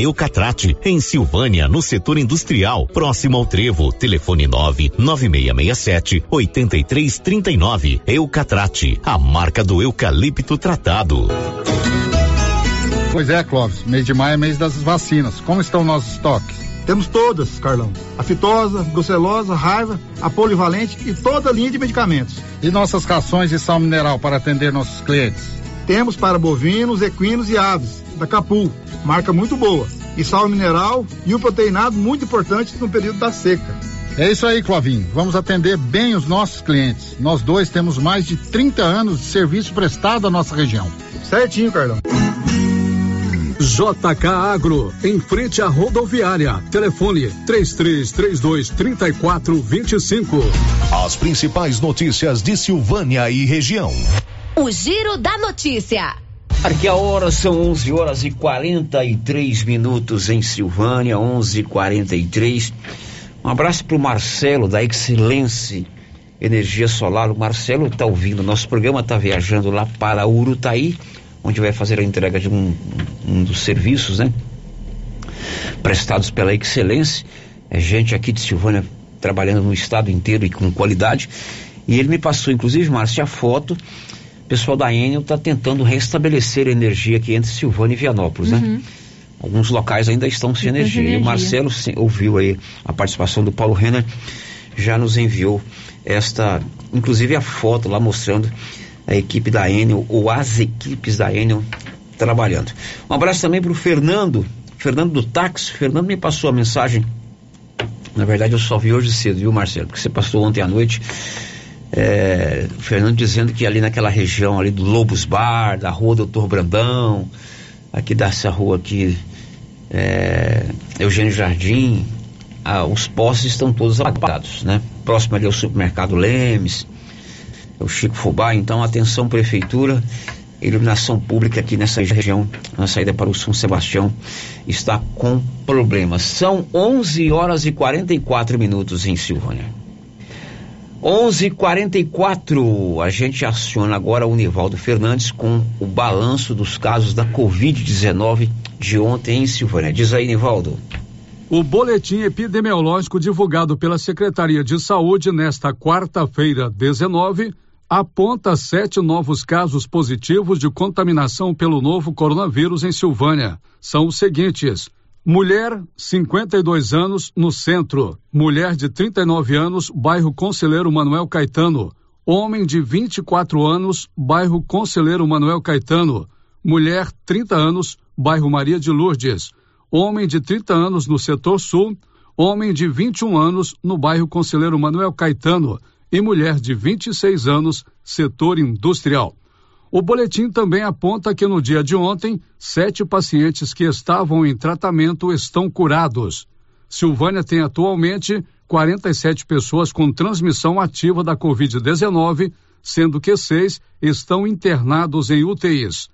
Eucatrate, em Silvânia, no setor industrial, próximo ao Trevo. Telefone 9 9667 8339. Eucatrate, a marca do eucalipto tratado. Pois é, Clóvis, mês de maio é mês das vacinas. Como estão nossos estoques? Temos todas, Carlão. A fitosa, brucelosa, raiva, a polivalente e toda a linha de medicamentos. E nossas rações de sal mineral para atender nossos clientes? Temos para bovinos, equinos e aves, da Capu, marca muito boa. E sal mineral e o proteinado muito importante no período da seca. É isso aí, Clovinho. Vamos atender bem os nossos clientes. Nós dois temos mais de 30 anos de serviço prestado à nossa região. Certinho, Carlão. JK Agro, em frente à rodoviária. Telefone 3332 3425. As principais notícias de Silvânia e região. O Giro da Notícia. Aqui a hora são 11 horas e 43 minutos em Silvânia, 11:43. Um abraço para o Marcelo da Excelência Energia Solar. O Marcelo está ouvindo nosso programa, está viajando lá para Urutaí, onde vai fazer a entrega de um, um dos serviços, né? Prestados pela Excelência. É gente aqui de Silvânia trabalhando no estado inteiro e com qualidade. E ele me passou, inclusive, Márcio, a foto pessoal da Enel está tentando restabelecer a energia aqui entre Silvânia e Vianópolis, né? uhum. né? Alguns locais ainda estão sem energia. energia. E o Marcelo ouviu aí a participação do Paulo Renner, já nos enviou esta, inclusive a foto lá mostrando a equipe da Enel, ou as equipes da Enel trabalhando. Um abraço também para o Fernando, Fernando do táxi. Fernando me passou a mensagem. Na verdade, eu só vi hoje cedo, viu, Marcelo? Porque você passou ontem à noite é, Fernando dizendo que ali naquela região ali do Lobos Bar, da rua Doutor Brandão, aqui dessa rua aqui, é, Eugênio Jardim, ah, os postes estão todos apagados, né? Próximo ali ao supermercado Lemes, é o Chico Fubá, então atenção prefeitura, iluminação pública aqui nessa região, na saída para o São Sebastião, está com problemas. São 11 horas e 44 minutos em Silvânia. 11:44 a gente aciona agora o Nivaldo Fernandes com o balanço dos casos da Covid-19 de ontem em Silvânia. Diz aí, Nivaldo. O boletim epidemiológico divulgado pela Secretaria de Saúde nesta quarta-feira, 19, aponta sete novos casos positivos de contaminação pelo novo coronavírus em Silvânia. São os seguintes: Mulher, 52 anos, no centro. Mulher de 39 anos, bairro Conselheiro Manuel Caetano. Homem de 24 anos, bairro Conselheiro Manuel Caetano. Mulher, 30 anos, bairro Maria de Lourdes. Homem de 30 anos no setor sul. homem de 21 anos, no bairro Conselheiro Manuel Caetano, e mulher de 26 anos, setor industrial. O boletim também aponta que no dia de ontem, sete pacientes que estavam em tratamento estão curados. Silvânia tem atualmente 47 pessoas com transmissão ativa da Covid-19, sendo que seis estão internados em UTIs.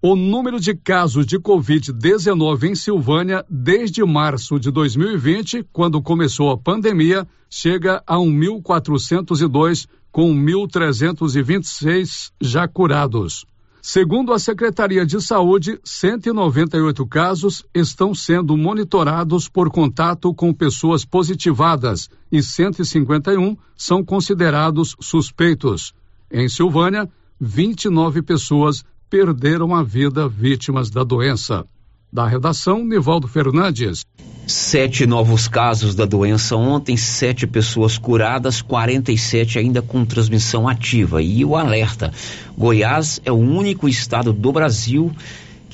O número de casos de Covid-19 em Silvânia desde março de 2020, quando começou a pandemia, chega a 1.402, com 1.326 já curados. Segundo a Secretaria de Saúde, 198 casos estão sendo monitorados por contato com pessoas positivadas e 151 são considerados suspeitos. Em Silvânia, 29 pessoas perderam a vida vítimas da doença. Da redação, Nivaldo Fernandes. Sete novos casos da doença ontem, sete pessoas curadas, 47 ainda com transmissão ativa. E o alerta: Goiás é o único estado do Brasil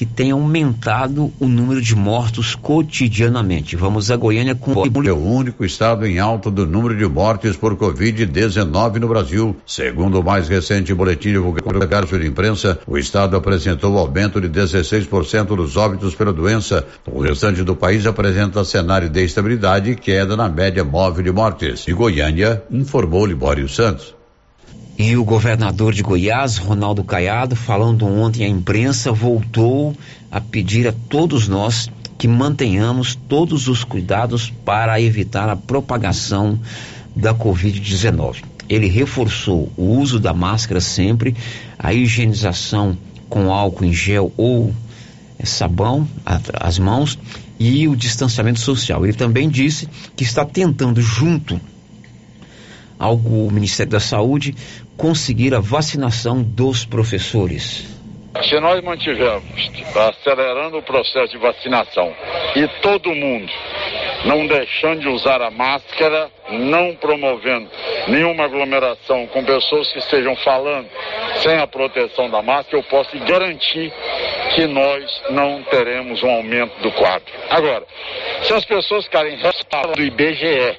tem aumentado o número de mortos cotidianamente. Vamos a Goiânia com é o único estado em alta do número de mortes por Covid-19 no Brasil. Segundo o mais recente boletim divulgado pelo de imprensa, o estado apresentou aumento de 16% dos óbitos pela doença. O restante do país apresenta cenário de estabilidade e queda na média móvel de mortes. E Goiânia informou Libório Santos. E o governador de Goiás, Ronaldo Caiado, falando ontem à imprensa, voltou a pedir a todos nós que mantenhamos todos os cuidados para evitar a propagação da Covid-19. Ele reforçou o uso da máscara sempre, a higienização com álcool em gel ou sabão, as mãos e o distanciamento social. Ele também disse que está tentando, junto ao Ministério da Saúde, conseguir a vacinação dos professores. Se nós mantivermos acelerando o processo de vacinação e todo mundo não deixando de usar a máscara, não promovendo nenhuma aglomeração com pessoas que estejam falando sem a proteção da máscara, eu posso garantir que nós não teremos um aumento do quadro. Agora, se as pessoas ficarem do IBGE,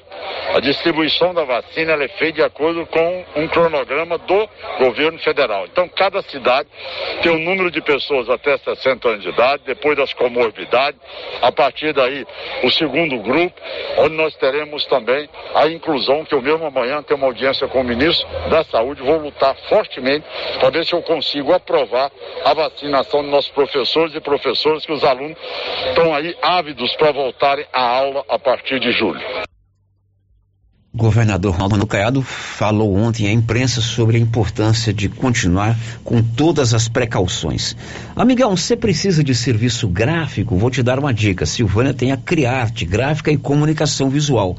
a distribuição da vacina é feita de acordo com um cronograma do governo federal. Então, cada cidade tem um número de pessoas até 60 anos de idade, depois das comorbidades, a partir daí o segundo grupo, onde nós teremos também a inclusão, que eu mesmo amanhã tenho uma audiência com o ministro da Saúde, vou lutar fortemente para ver se eu consigo aprovar a vacinação dos nossos professores e professoras, que os alunos estão aí ávidos para voltarem à aula a partir de julho. Governador Ronaldo Caiado falou ontem à imprensa sobre a importância de continuar com todas as precauções. Amigão, você precisa de serviço gráfico? Vou te dar uma dica. Silvânia tem a Criarte, gráfica e comunicação visual.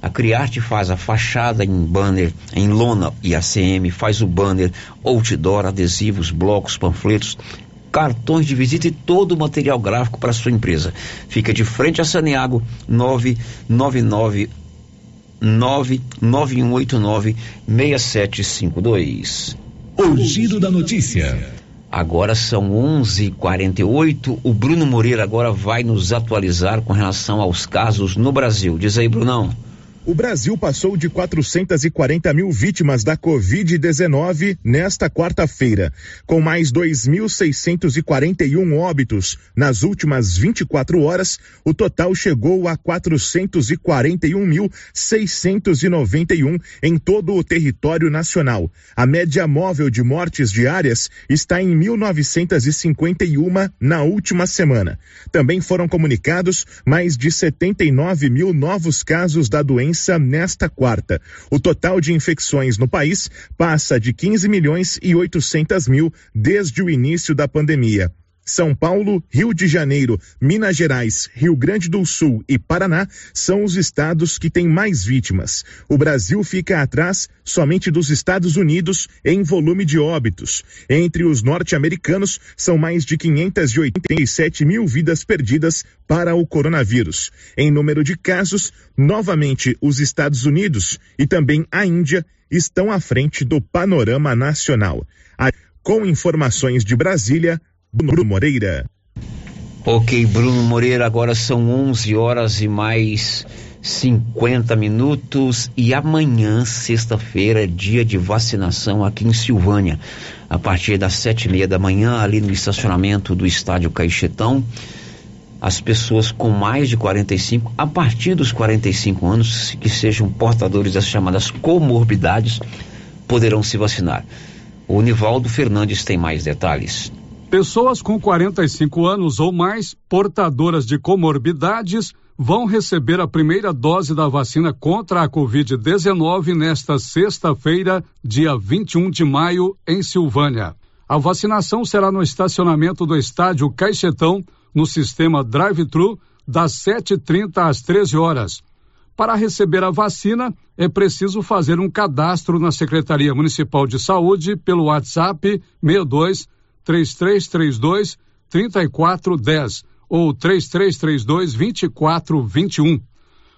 A Criarte faz a fachada em banner, em lona e ACM, faz o banner, outdoor, adesivos, blocos, panfletos, cartões de visita e todo o material gráfico para sua empresa. Fica de frente a Saneago 999 991896752. O giro da notícia. Agora são 11:48. O Bruno Moreira agora vai nos atualizar com relação aos casos no Brasil. Diz aí, Brunão. O Brasil passou de 440 mil vítimas da Covid-19 nesta quarta-feira, com mais 2.641 óbitos. Nas últimas 24 horas, o total chegou a 441.691 em todo o território nacional. A média móvel de mortes diárias está em 1.951 na última semana. Também foram comunicados mais de 79 mil novos casos da doença doença nesta quarta. O total de infecções no país passa de 15 milhões e 800 mil desde o início da pandemia. São Paulo, Rio de Janeiro, Minas Gerais, Rio Grande do Sul e Paraná são os estados que têm mais vítimas. O Brasil fica atrás somente dos Estados Unidos em volume de óbitos. Entre os norte-americanos, são mais de 587 mil vidas perdidas para o coronavírus. Em número de casos, novamente os Estados Unidos e também a Índia estão à frente do panorama nacional. Com informações de Brasília, Bruno Moreira. Ok, Bruno Moreira, agora são 11 horas e mais 50 minutos e amanhã, sexta-feira, é dia de vacinação aqui em Silvânia. A partir das sete e meia da manhã, ali no estacionamento do estádio Caixetão, as pessoas com mais de 45, a partir dos 45 anos, que sejam portadores das chamadas comorbidades, poderão se vacinar. O Nivaldo Fernandes tem mais detalhes. Pessoas com 45 anos ou mais, portadoras de comorbidades, vão receber a primeira dose da vacina contra a Covid-19 nesta sexta-feira, dia 21 de maio, em Silvânia. A vacinação será no estacionamento do estádio Caixetão, no sistema drive-thru, das 7h30 às 13 horas. Para receber a vacina, é preciso fazer um cadastro na Secretaria Municipal de Saúde pelo WhatsApp 62 3332 3410 ou 3332 2421.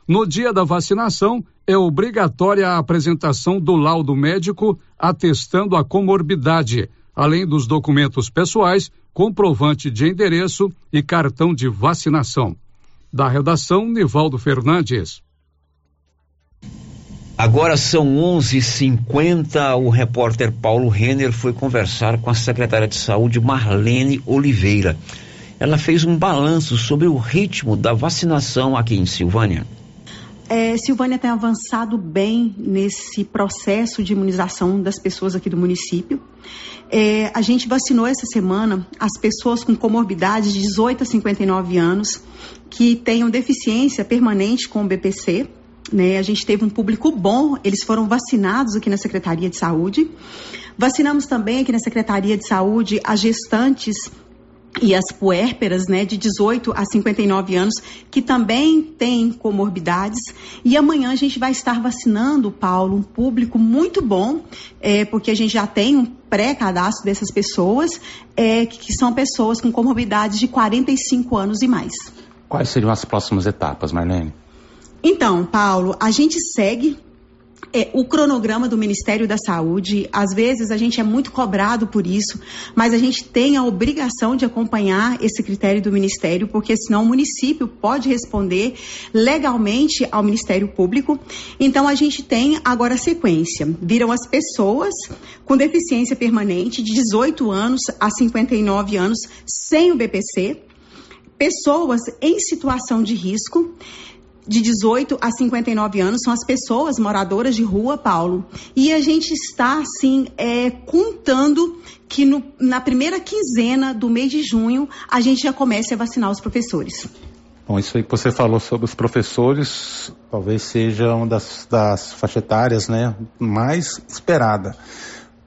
No dia da vacinação, é obrigatória a apresentação do laudo médico atestando a comorbidade, além dos documentos pessoais, comprovante de endereço e cartão de vacinação. Da redação, Nivaldo Fernandes. Agora são 11:50. O repórter Paulo Renner foi conversar com a secretária de Saúde Marlene Oliveira ela fez um balanço sobre o ritmo da vacinação aqui em Silvânia. É, Silvânia tem avançado bem nesse processo de imunização das pessoas aqui do município. É, a gente vacinou essa semana as pessoas com comorbidades de 18 a 59 anos que tenham deficiência permanente com o BPC. Né? A gente teve um público bom, eles foram vacinados aqui na Secretaria de Saúde. Vacinamos também aqui na Secretaria de Saúde as gestantes e as puérperas, né, de 18 a 59 anos, que também têm comorbidades. E amanhã a gente vai estar vacinando, Paulo, um público muito bom, é, porque a gente já tem um pré-cadastro dessas pessoas, é, que são pessoas com comorbidades de 45 anos e mais. Quais seriam as próximas etapas, Marlene? Então, Paulo, a gente segue é, o cronograma do Ministério da Saúde. Às vezes a gente é muito cobrado por isso, mas a gente tem a obrigação de acompanhar esse critério do Ministério, porque senão o município pode responder legalmente ao Ministério Público. Então a gente tem agora a sequência. Viram as pessoas com deficiência permanente de 18 anos a 59 anos sem o BPC, pessoas em situação de risco de 18 a 59 anos são as pessoas moradoras de rua, Paulo. E a gente está, assim, é, contando que no, na primeira quinzena do mês de junho a gente já comece a vacinar os professores. Bom, isso aí que você falou sobre os professores, talvez seja uma das, das faixa etárias né, mais esperada.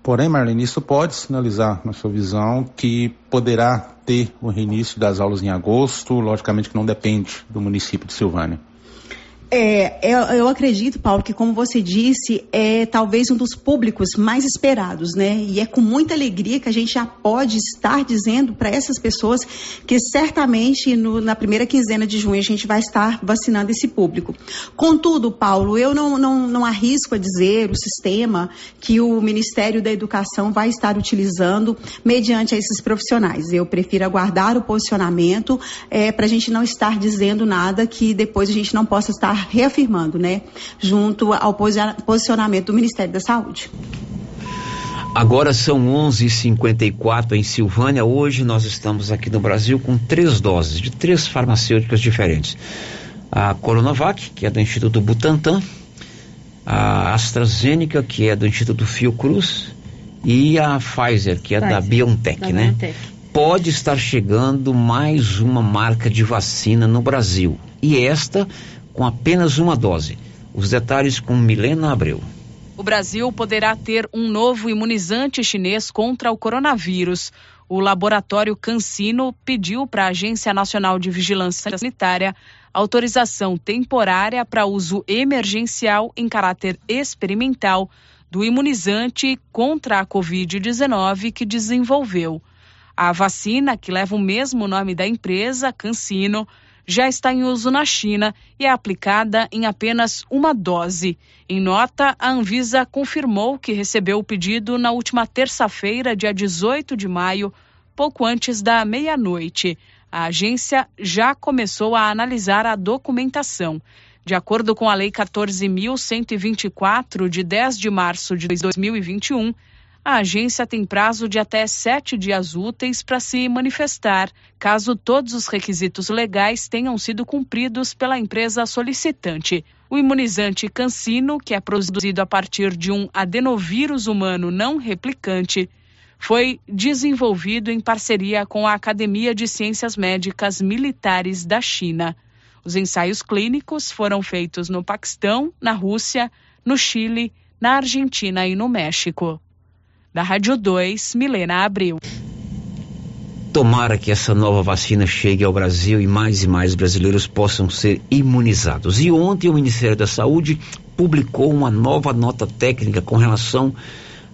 Porém, Marlene, isso pode sinalizar, na sua visão, que poderá ter o reinício das aulas em agosto, logicamente que não depende do município de Silvânia. É, eu, eu, acredito, Paulo, que como você disse, é talvez um dos públicos mais esperados, né? E é com muita alegria que a gente já pode estar dizendo para essas pessoas que certamente no, na primeira quinzena de junho a gente vai estar vacinando esse público. Contudo, Paulo, eu não, não, não arrisco a dizer o sistema que o Ministério da Educação vai estar utilizando mediante esses profissionais. Eu prefiro aguardar o posicionamento é, para a gente não estar dizendo nada que depois a gente não possa estar reafirmando, né, junto ao posicionamento do Ministério da Saúde. Agora são 11:54 em Silvânia. Hoje nós estamos aqui no Brasil com três doses de três farmacêuticas diferentes: a Coronavac, que é do Instituto Butantan, a AstraZeneca, que é do Instituto Fiocruz, e a Pfizer, que é Pfizer, da BioNTech, da né? BioNTech. Pode estar chegando mais uma marca de vacina no Brasil. E esta com apenas uma dose. Os detalhes com Milena Abreu. O Brasil poderá ter um novo imunizante chinês contra o coronavírus. O laboratório Cancino pediu para a Agência Nacional de Vigilância Sanitária autorização temporária para uso emergencial em caráter experimental do imunizante contra a Covid-19 que desenvolveu. A vacina, que leva o mesmo nome da empresa, Cancino, já está em uso na China e é aplicada em apenas uma dose. Em nota, a Anvisa confirmou que recebeu o pedido na última terça-feira, dia 18 de maio, pouco antes da meia-noite. A agência já começou a analisar a documentação. De acordo com a Lei 14.124, de 10 de março de 2021, a agência tem prazo de até sete dias úteis para se manifestar, caso todos os requisitos legais tenham sido cumpridos pela empresa solicitante. O imunizante Cancino, que é produzido a partir de um adenovírus humano não replicante, foi desenvolvido em parceria com a Academia de Ciências Médicas Militares da China. Os ensaios clínicos foram feitos no Paquistão, na Rússia, no Chile, na Argentina e no México. Da Rádio 2, Milena Abril. Tomara que essa nova vacina chegue ao Brasil e mais e mais brasileiros possam ser imunizados. E ontem o Ministério da Saúde publicou uma nova nota técnica com relação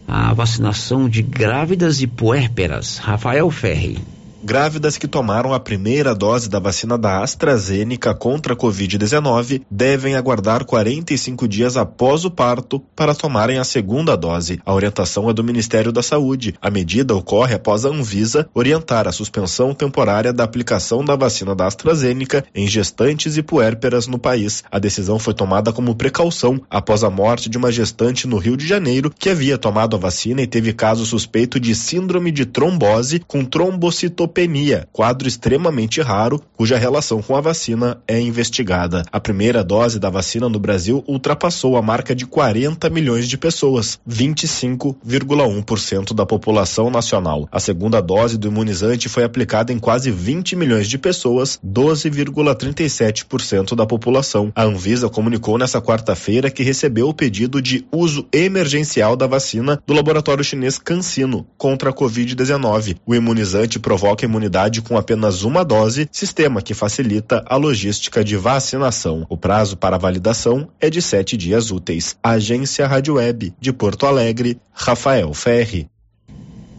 à vacinação de grávidas e puérperas. Rafael Ferri. Grávidas que tomaram a primeira dose da vacina da AstraZeneca contra a Covid-19 devem aguardar 45 dias após o parto para tomarem a segunda dose. A orientação é do Ministério da Saúde. A medida ocorre após a Anvisa orientar a suspensão temporária da aplicação da vacina da AstraZeneca em gestantes e puérperas no país. A decisão foi tomada como precaução após a morte de uma gestante no Rio de Janeiro que havia tomado a vacina e teve caso suspeito de síndrome de trombose com trombocitopenia trombocitopenia, quadro extremamente raro, cuja relação com a vacina é investigada. A primeira dose da vacina no Brasil ultrapassou a marca de 40 milhões de pessoas, 25,1% da população nacional. A segunda dose do imunizante foi aplicada em quase 20 milhões de pessoas, 12,37% da população. A Anvisa comunicou nesta quarta-feira que recebeu o pedido de uso emergencial da vacina do laboratório chinês CanSino contra a Covid-19. O imunizante provoca imunidade com apenas uma dose, sistema que facilita a logística de vacinação. O prazo para validação é de sete dias úteis. Agência Rádio Web de Porto Alegre, Rafael Ferri.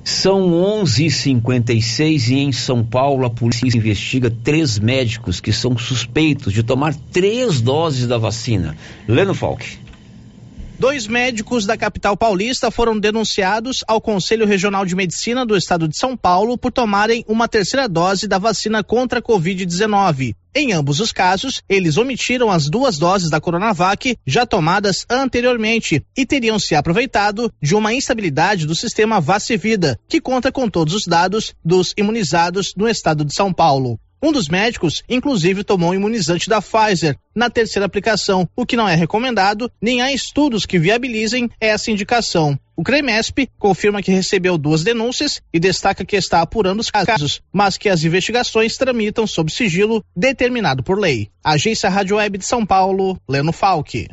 São 11:56 e em São Paulo a polícia investiga três médicos que são suspeitos de tomar três doses da vacina. Leno Falck. Dois médicos da capital paulista foram denunciados ao Conselho Regional de Medicina do Estado de São Paulo por tomarem uma terceira dose da vacina contra a Covid-19. Em ambos os casos, eles omitiram as duas doses da Coronavac já tomadas anteriormente e teriam se aproveitado de uma instabilidade do sistema Vacivida, que conta com todos os dados dos imunizados no estado de São Paulo. Um dos médicos, inclusive, tomou um imunizante da Pfizer na terceira aplicação, o que não é recomendado, nem há estudos que viabilizem essa indicação. O CREMESP confirma que recebeu duas denúncias e destaca que está apurando os casos, mas que as investigações tramitam sob sigilo determinado por lei. Agência Rádio Web de São Paulo, Leno Falck.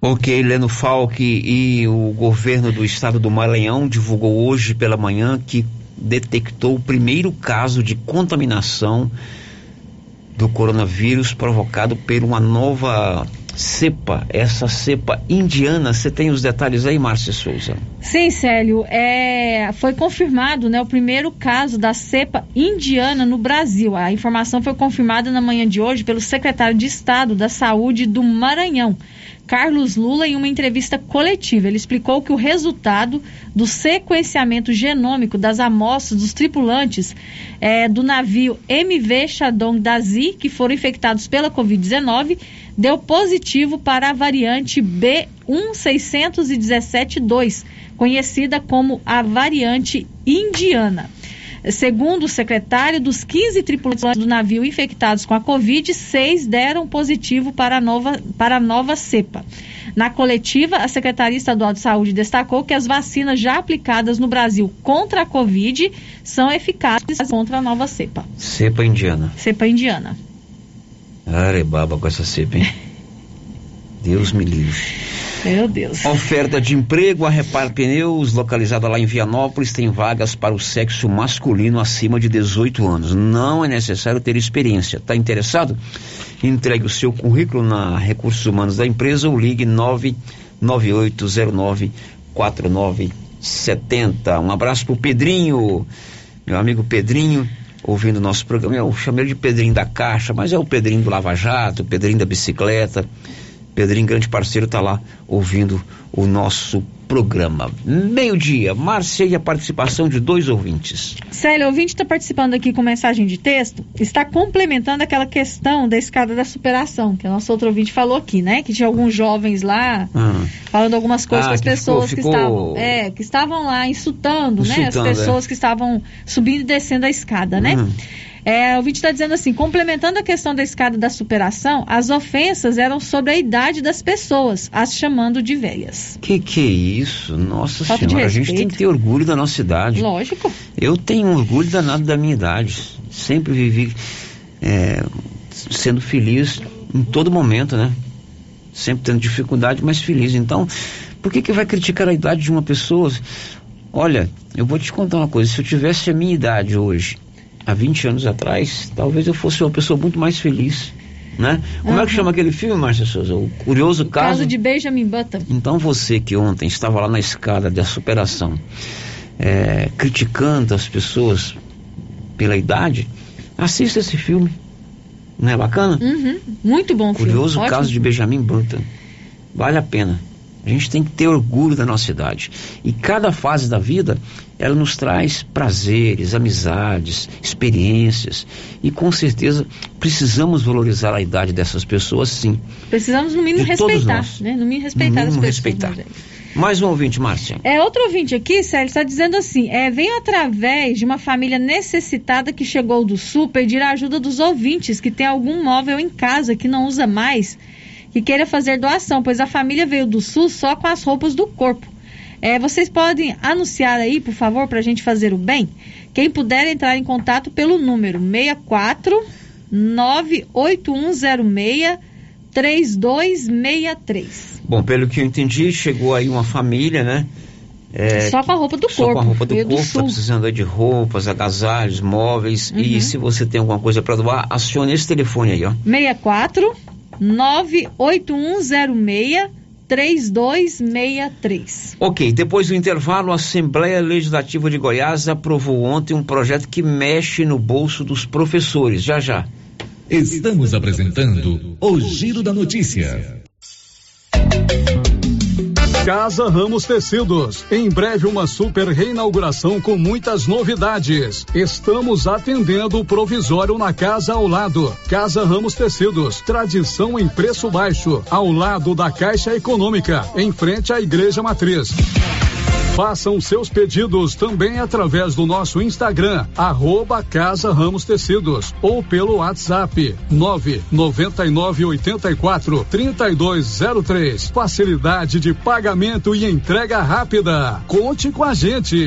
Ok, Leno Falck e o governo do estado do Maranhão divulgou hoje pela manhã que detectou o primeiro caso de contaminação do coronavírus provocado por uma nova cepa, essa cepa indiana. Você tem os detalhes aí, Márcia Souza? Sim, Célio. É, foi confirmado né, o primeiro caso da cepa indiana no Brasil. A informação foi confirmada na manhã de hoje pelo secretário de Estado da Saúde do Maranhão. Carlos Lula em uma entrevista coletiva. Ele explicou que o resultado do sequenciamento genômico das amostras dos tripulantes é, do navio MV Shandong Dazi, que foram infectados pela Covid-19, deu positivo para a variante B16172, conhecida como a variante indiana. Segundo o secretário, dos 15 tripulantes do navio infectados com a Covid, seis deram positivo para a nova, para a nova cepa. Na coletiva, a Secretaria Estadual de Saúde destacou que as vacinas já aplicadas no Brasil contra a Covid são eficazes contra a nova cepa. Cepa indiana. Cepa indiana. Arebaba com essa cepa, hein? *laughs* Deus me livre. Meu Deus. Oferta de emprego, a Repar Pneus, localizada lá em Vianópolis, tem vagas para o sexo masculino acima de 18 anos. Não é necessário ter experiência. Está interessado? Entregue o seu currículo na Recursos Humanos da empresa ou ligue 99809 4970. Um abraço pro Pedrinho, meu amigo Pedrinho, ouvindo nosso programa. Eu chamei ele de Pedrinho da Caixa, mas é o Pedrinho do Lava Jato, o Pedrinho da bicicleta. Pedrinho, grande parceiro, está lá ouvindo o nosso programa. Meio-dia, Márcia e a participação de dois ouvintes. Célio, o ouvinte está participando aqui com mensagem de texto, está complementando aquela questão da escada da superação, que o nosso outro ouvinte falou aqui, né? Que tinha alguns jovens lá Hum. falando algumas coisas Ah, com as que pessoas ficou- que ficou- estavam. É, que estavam lá insultando, né? As Insultando, pessoas é. que estavam subindo e descendo a escada, né? Hum. É, o ouvinte está dizendo assim, complementando a questão da escada da superação, as ofensas eram sobre a idade das pessoas, as chamando de velhas. Que que é isso? Nossa Falta senhora, a gente tem que ter orgulho da nossa idade. Lógico. Eu tenho orgulho danado da minha idade. Sempre vivi é, sendo feliz em todo momento, né? Sempre tendo dificuldade, mas feliz. Então, por que que vai criticar a idade de uma pessoa? Olha, eu vou te contar uma coisa. Se eu tivesse a minha idade hoje, há 20 anos atrás, talvez eu fosse uma pessoa muito mais feliz, né? Como é que Uhum. chama aquele filme, Márcia Souza? O Curioso Caso... Caso de Benjamin Button. Então você que ontem estava lá na escada da superação, é, criticando as pessoas pela idade, assista esse filme. Não é bacana? Uhum, muito bom filme. Curioso caso de Benjamin Button. Vale a pena. A gente tem que ter orgulho da nossa idade. E cada fase da vida, ela nos traz prazeres, amizades, experiências. E com certeza precisamos valorizar a idade dessas pessoas, sim. Precisamos, no mínimo, De respeitar, né? No mínimo, respeitar No as mínimo, pessoas. respeitar. mais velhas. Mais um ouvinte, Márcia. É, outro ouvinte aqui, Sérgio, está dizendo assim: é, venho através de uma família necessitada que chegou do Sul pedir a ajuda dos ouvintes que tem algum móvel em casa que não usa mais, que queira fazer doação, pois a família veio do Sul só com as roupas do corpo. É, vocês podem anunciar aí, por favor, para a gente fazer o bem? Quem puder entrar em contato pelo número 64 98106 3263. Bom, pelo que eu entendi, chegou aí uma família, né? É, Só com a roupa do só corpo. com a roupa do corpo, tá Sul. precisando de roupas, agasalhos, móveis. Uhum. E se você tem alguma coisa para doar, acione esse telefone aí, ó. 64 98106 3263. Ok, depois do intervalo, a Assembleia Legislativa de Goiás aprovou ontem um projeto que mexe no bolso dos professores. Já já. Estamos apresentando o Giro da Notícia. Casa Ramos Tecidos. Em breve, uma super reinauguração com muitas novidades. Estamos atendendo o provisório na casa ao lado. Casa Ramos Tecidos. Tradição em preço baixo. Ao lado da Caixa Econômica. Em frente à Igreja Matriz. Façam seus pedidos também através do nosso Instagram, arroba Casa Ramos Tecidos, ou pelo WhatsApp 99984 3203. Facilidade de pagamento e entrega rápida. Conte com a gente.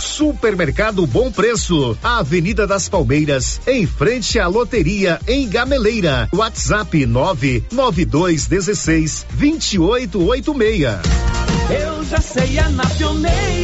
Supermercado Bom Preço, Avenida das Palmeiras, em frente à loteria em Gameleira. WhatsApp 99216 2886. Eu já sei, é na pioneira.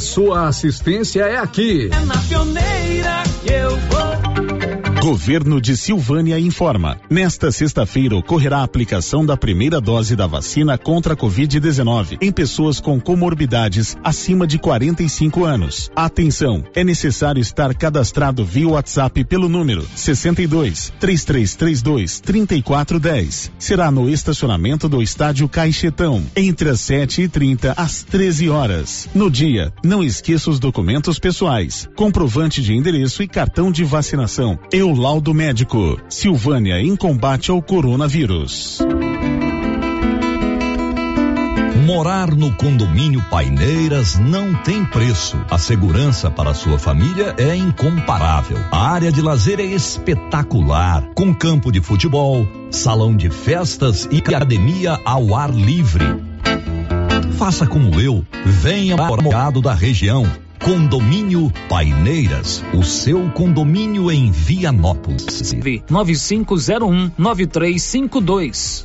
sua assistência é aqui. É na pioneira que eu vou. Governo de Silvânia informa. Nesta sexta-feira ocorrerá a aplicação da primeira dose da vacina contra a Covid-19 em pessoas com comorbidades acima de 45 anos. Atenção, é necessário estar cadastrado via WhatsApp pelo número 62 3332 3410. Será no estacionamento do estádio Caixetão, entre as 7 e 30 às 13 horas. No dia, não esqueça os documentos pessoais, comprovante de endereço e cartão de vacinação. Eu laudo médico. Silvânia em combate ao coronavírus. Morar no condomínio Paineiras não tem preço. A segurança para sua família é incomparável. A área de lazer é espetacular, com campo de futebol, salão de festas e academia ao ar livre. Faça como eu, venha para o morado da região. Condomínio Paineiras, o seu condomínio em Vianópolis. 9501 9352.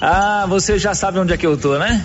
Ah, você já sabe onde é que eu tô, né?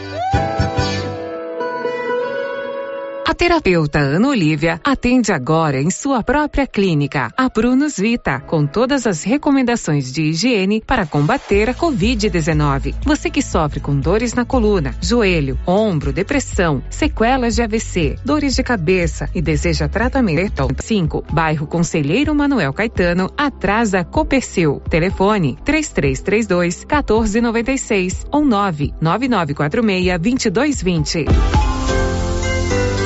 Terapeuta Ana Olivia atende agora em sua própria clínica, a Prunus Vita, com todas as recomendações de higiene para combater a Covid-19. Você que sofre com dores na coluna, joelho, ombro, depressão, sequelas de AVC, dores de cabeça e deseja tratamento 5, bairro Conselheiro Manuel Caetano, atrás da Copercil. Telefone 3332 1496 ou 99946 2220.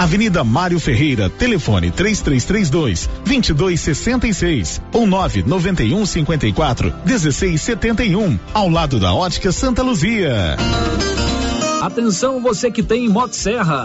Avenida Mário Ferreira, telefone 3332 2266 ou 991 54 1671, ao lado da Ótica Santa Luzia. Atenção você que tem Motosserra.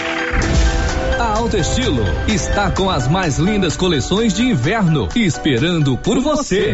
A Alto Estilo está com as mais lindas coleções de inverno esperando por você.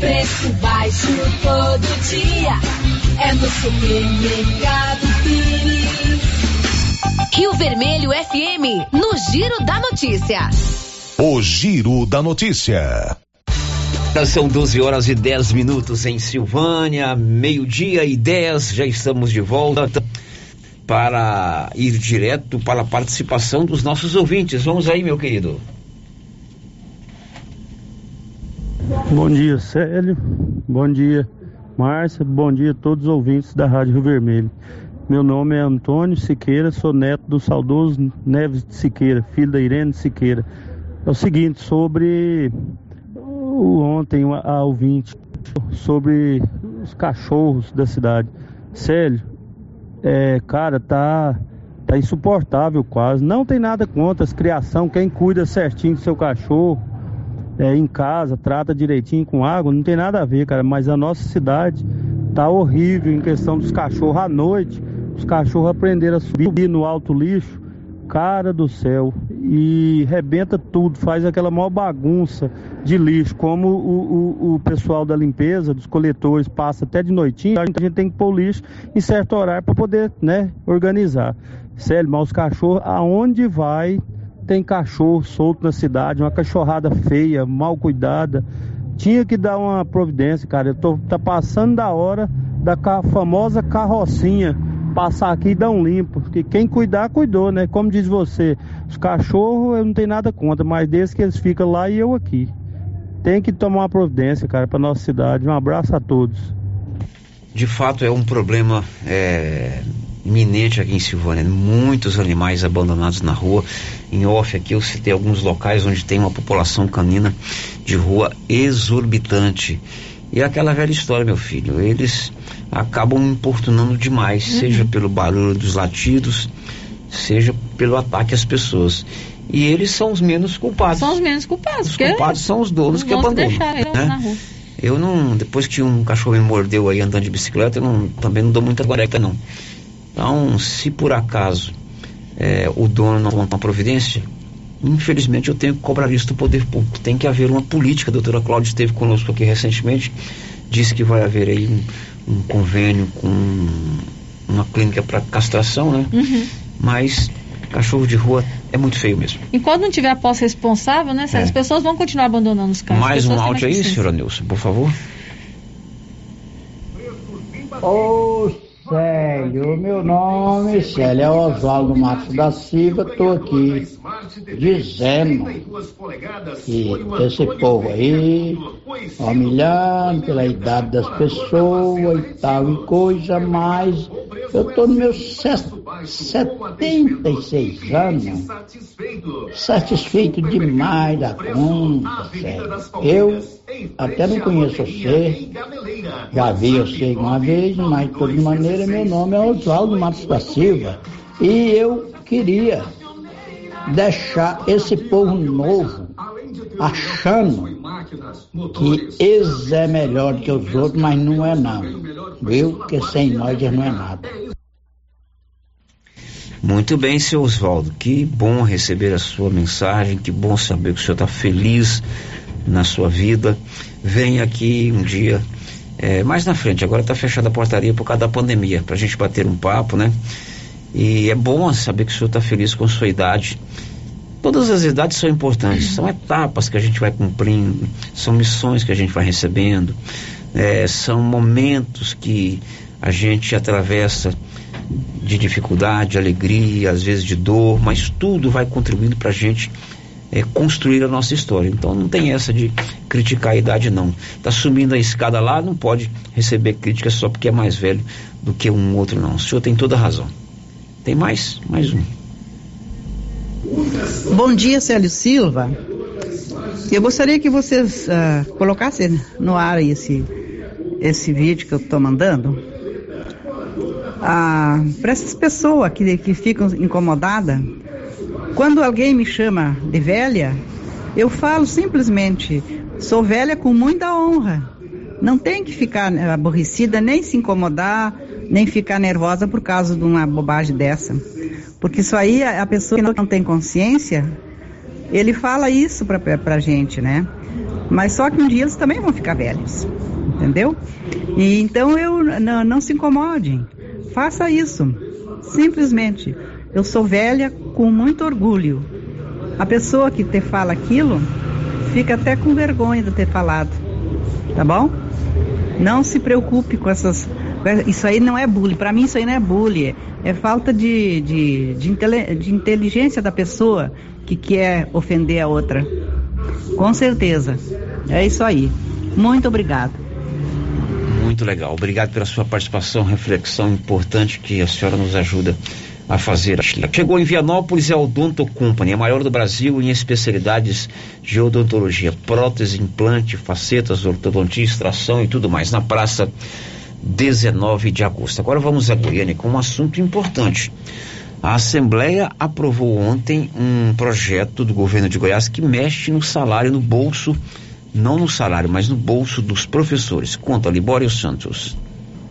Preço baixo todo dia. é no Supermercado Pires. Rio Vermelho FM, no Giro da Notícia. O Giro da Notícia. São 12 horas e 10 minutos em Silvânia, meio-dia e 10, já estamos de volta para ir direto para a participação dos nossos ouvintes. Vamos aí, meu querido. Bom dia, Célio. Bom dia, Márcia. Bom dia a todos os ouvintes da Rádio Rio Vermelho. Meu nome é Antônio Siqueira, sou neto do saudoso Neves de Siqueira, filho da Irene de Siqueira. É o seguinte, sobre ontem a ouvinte, sobre os cachorros da cidade. Célio, é, cara, tá, tá insuportável quase. Não tem nada contra as criação, quem cuida certinho do seu cachorro, é, em casa, trata direitinho com água, não tem nada a ver, cara. Mas a nossa cidade tá horrível em questão dos cachorros à noite. Os cachorros aprenderam a subir no alto lixo, cara do céu, e rebenta tudo, faz aquela maior bagunça de lixo. Como o, o, o pessoal da limpeza, dos coletores, passa até de noitinho, a gente, a gente tem que pôr lixo em certo horário para poder, né, organizar. Sério, mas os cachorros, aonde vai, tem cachorro solto na cidade, uma cachorrada feia, mal cuidada. Tinha que dar uma providência, cara. Eu tô tá passando da hora da famosa carrocinha passar aqui e dar um limpo. Porque quem cuidar, cuidou, né? Como diz você, os cachorros eu não tenho nada contra, mas desde que eles ficam lá e eu aqui. Tem que tomar uma providência, cara, pra nossa cidade. Um abraço a todos. De fato, é um problema é, iminente aqui em Silvânia. Muitos animais abandonados na rua. Em off aqui eu citei alguns locais onde tem uma população canina de rua exorbitante. E é aquela velha história, meu filho. Eles acabam importunando demais, seja pelo barulho dos latidos, seja pelo ataque às pessoas. E eles são os menos culpados. São os menos culpados. Os culpados são os donos os que abandonam. né? na rua. Eu não, depois que um cachorro me mordeu aí andando de bicicleta, eu não, também não dou muita guareca não. Então, se por acaso é, o dono não tomar providência, infelizmente eu tenho que cobrar isso do poder público. Tem que haver uma política. A doutora Cláudia esteve conosco aqui recentemente, disse que vai haver aí um, um convênio com uma clínica para castração, né? Uhum. Mas cachorro de rua é muito feio mesmo. Enquanto não tiver a posse responsável, né? É. As pessoas vão continuar abandonando os carros. Mais um áudio aí, senhora Nilson, por favor. Ô Célio, meu nome Célio é Oswaldo Matos da Silva, tô aqui dizendo que esse povo aí, humilhando pela idade das pessoas e tal e coisa, mas eu tô no meu set- 76 anos, satisfeito demais da conta, Célio. Eu até não conheço você, já vi você uma vez, mas de toda maneira meu nome é Oswaldo Matos da Silva. E eu queria deixar esse povo novo achando que eles é melhor que os outros, mas não é não. Viu? Porque sem nós eles não é nada. Muito bem, seu Oswaldo. Que bom receber a sua mensagem, que bom saber que o senhor está feliz na sua vida. Venha aqui um dia é, mais na frente. Agora está fechada a portaria por causa da pandemia, para a gente bater um papo, né? E é bom saber que o senhor está feliz com a sua idade. Todas as idades são importantes, são etapas que a gente vai cumprindo, são missões que a gente vai recebendo, é, são momentos que a gente atravessa de dificuldade, de alegria, às vezes de dor, mas tudo vai contribuindo para a gente é, construir a nossa história. Então não tem essa de criticar a idade, não. Está subindo a escada lá, não pode receber crítica só porque é mais velho do que um outro, não. O senhor tem toda a razão. Tem mais? Mais um. Bom dia, Célio Silva. Eu gostaria que vocês ah, colocassem no ar esse, esse vídeo que eu estou mandando. Ah, Para essas pessoas que, que ficam incomodadas, quando alguém me chama de velha, eu falo simplesmente: sou velha com muita honra. Não tem que ficar eh, aborrecida, nem se incomodar, nem ficar nervosa por causa de uma bobagem dessa. Porque isso aí, a pessoa que não tem consciência, ele fala isso pra, pra gente, né? Mas só que um dia eles também vão ficar velhos, entendeu? E então eu não, não se incomodem, faça isso, simplesmente. Eu sou velha com muito orgulho. A pessoa que te fala aquilo fica até com vergonha de ter falado, tá bom? Não se preocupe com essas. Isso aí não é bullying. Para mim, isso aí não é bullying. É falta de, de, de, de inteligência da pessoa que quer ofender a outra. Com certeza. É isso aí. Muito obrigado. Muito legal. Obrigado pela sua participação, reflexão importante que a senhora nos ajuda a fazer. Chegou em Vianópolis é a Odonto Company, a maior do Brasil em especialidades de odontologia, prótese, implante, facetas, ortodontia, extração e tudo mais, na praça 19 de agosto. Agora vamos a Goiânia com um assunto importante. A Assembleia aprovou ontem um projeto do governo de Goiás que mexe no salário, no bolso, não no salário, mas no bolso dos professores. Conta Libório Santos.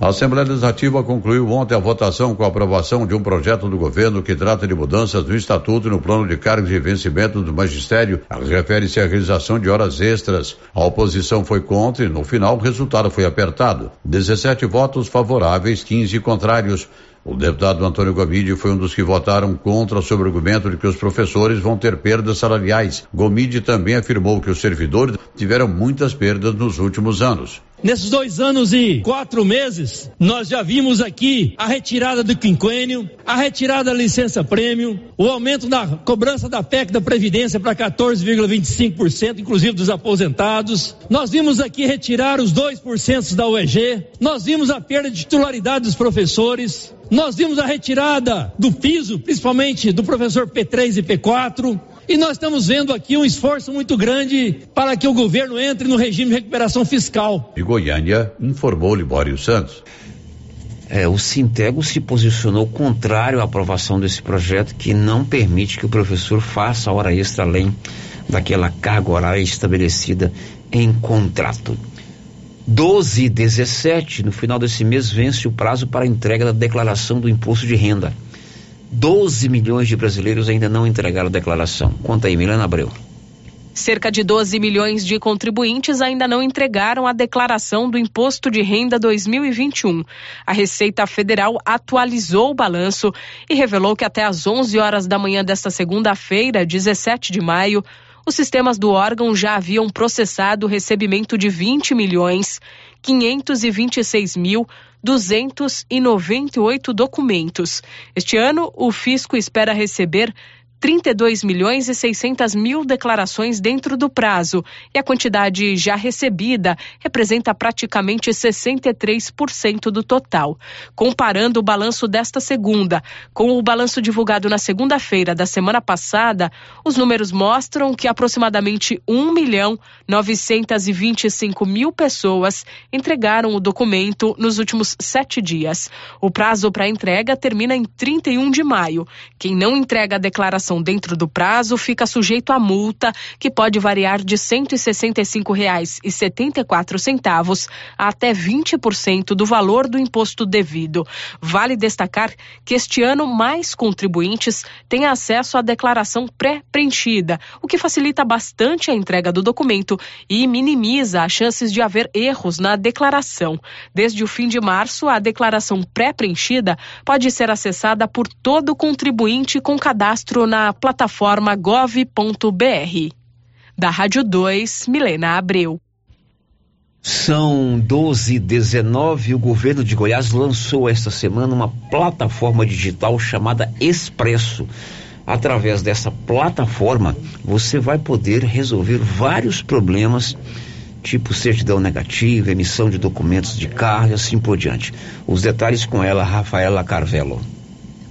A Assembleia Legislativa concluiu ontem a votação com a aprovação de um projeto do governo que trata de mudanças no Estatuto e no plano de cargos e vencimento do magistério. Refere-se à realização de horas extras. A oposição foi contra e, no final, o resultado foi apertado. 17 votos favoráveis, 15 contrários. O deputado Antônio Gomide foi um dos que votaram contra sob o argumento de que os professores vão ter perdas salariais. Gomide também afirmou que os servidores tiveram muitas perdas nos últimos anos. Nesses dois anos e quatro meses, nós já vimos aqui a retirada do quinquênio, a retirada da licença prêmio, o aumento da cobrança da PEC da Previdência para 14,25%, inclusive dos aposentados. Nós vimos aqui retirar os 2% da UEG. Nós vimos a perda de titularidade dos professores. Nós vimos a retirada do piso, principalmente do professor P3 e P4. E nós estamos vendo aqui um esforço muito grande para que o governo entre no regime de recuperação fiscal. De Goiânia, informou Libório Santos. É, o Sintego se posicionou contrário à aprovação desse projeto que não permite que o professor faça hora extra além daquela carga horária estabelecida em contrato. 12 e 17, no final desse mês, vence o prazo para a entrega da declaração do imposto de renda. 12 milhões de brasileiros ainda não entregaram a declaração. Conta aí, Milena Abreu. Cerca de 12 milhões de contribuintes ainda não entregaram a declaração do Imposto de Renda 2021. A Receita Federal atualizou o balanço e revelou que até às 11 horas da manhã desta segunda-feira, 17 de maio, os sistemas do órgão já haviam processado o recebimento de 20 milhões 526 mil 298 documentos. Este ano, o fisco espera receber 32 milhões e 600 mil declarações dentro do prazo e a quantidade já recebida representa praticamente 63% do total. Comparando o balanço desta segunda com o balanço divulgado na segunda-feira da semana passada, os números mostram que aproximadamente 1 milhão 925 mil pessoas entregaram o documento nos últimos sete dias. O prazo para entrega termina em 31 de maio. Quem não entrega a declaração dentro do prazo fica sujeito a multa que pode variar de R$ 165,74 a até 20% do valor do imposto devido. Vale destacar que este ano mais contribuintes têm acesso à declaração pré-preenchida, o que facilita bastante a entrega do documento e minimiza as chances de haver erros na declaração. Desde o fim de março, a declaração pré-preenchida pode ser acessada por todo contribuinte com cadastro na na plataforma gov.br. Da Rádio 2, Milena Abreu. São 12 e 19 o governo de Goiás lançou esta semana uma plataforma digital chamada Expresso. Através dessa plataforma, você vai poder resolver vários problemas, tipo certidão negativa, emissão de documentos de carro e assim por diante. Os detalhes com ela, Rafaela Carvelo.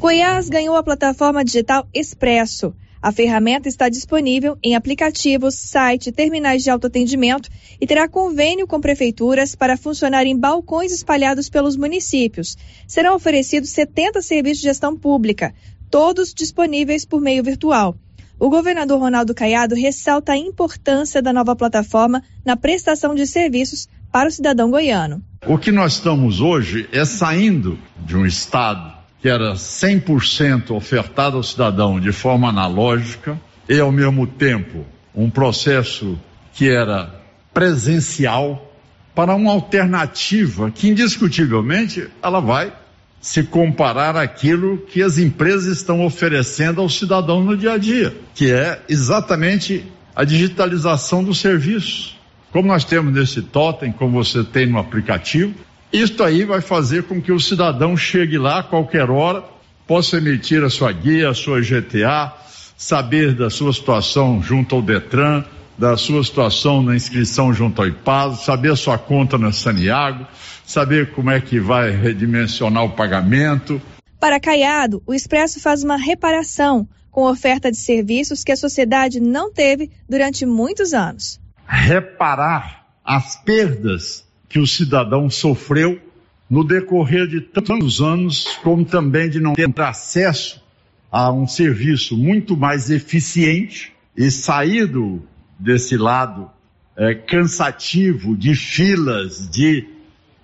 Goiás ganhou a plataforma digital Expresso. A ferramenta está disponível em aplicativos, site, terminais de autoatendimento e terá convênio com prefeituras para funcionar em balcões espalhados pelos municípios. Serão oferecidos 70 serviços de gestão pública, todos disponíveis por meio virtual. O governador Ronaldo Caiado ressalta a importância da nova plataforma na prestação de serviços para o cidadão goiano. O que nós estamos hoje é saindo de um estado que era 100% ofertado ao cidadão de forma analógica e, ao mesmo tempo, um processo que era presencial para uma alternativa que indiscutivelmente ela vai se comparar àquilo que as empresas estão oferecendo ao cidadão no dia a dia, que é exatamente a digitalização do serviço. Como nós temos nesse totem, como você tem no aplicativo, isto aí vai fazer com que o cidadão chegue lá a qualquer hora, possa emitir a sua guia, a sua GTA, saber da sua situação junto ao Detran, da sua situação na inscrição junto ao IPAS, saber a sua conta na Saniago, saber como é que vai redimensionar o pagamento. Para Caiado, o Expresso faz uma reparação com oferta de serviços que a sociedade não teve durante muitos anos. Reparar as perdas que o cidadão sofreu no decorrer de tantos anos, como também de não ter acesso a um serviço muito mais eficiente e saído desse lado é, cansativo de filas, de,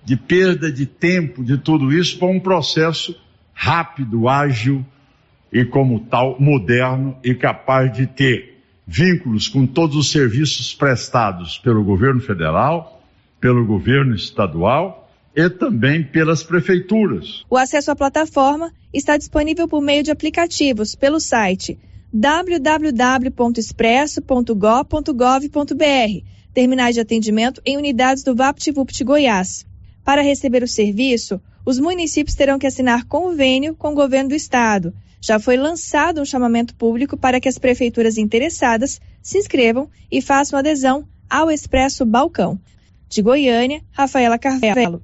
de perda de tempo, de tudo isso, para um processo rápido, ágil e, como tal, moderno e capaz de ter vínculos com todos os serviços prestados pelo governo federal, pelo governo estadual e também pelas prefeituras. O acesso à plataforma está disponível por meio de aplicativos pelo site www.expresso.gov.br, terminais de atendimento em unidades do VaptVupt Goiás. Para receber o serviço, os municípios terão que assinar convênio com o governo do estado. Já foi lançado um chamamento público para que as prefeituras interessadas se inscrevam e façam adesão ao Expresso Balcão. De Goiânia, Rafaela Carvelo.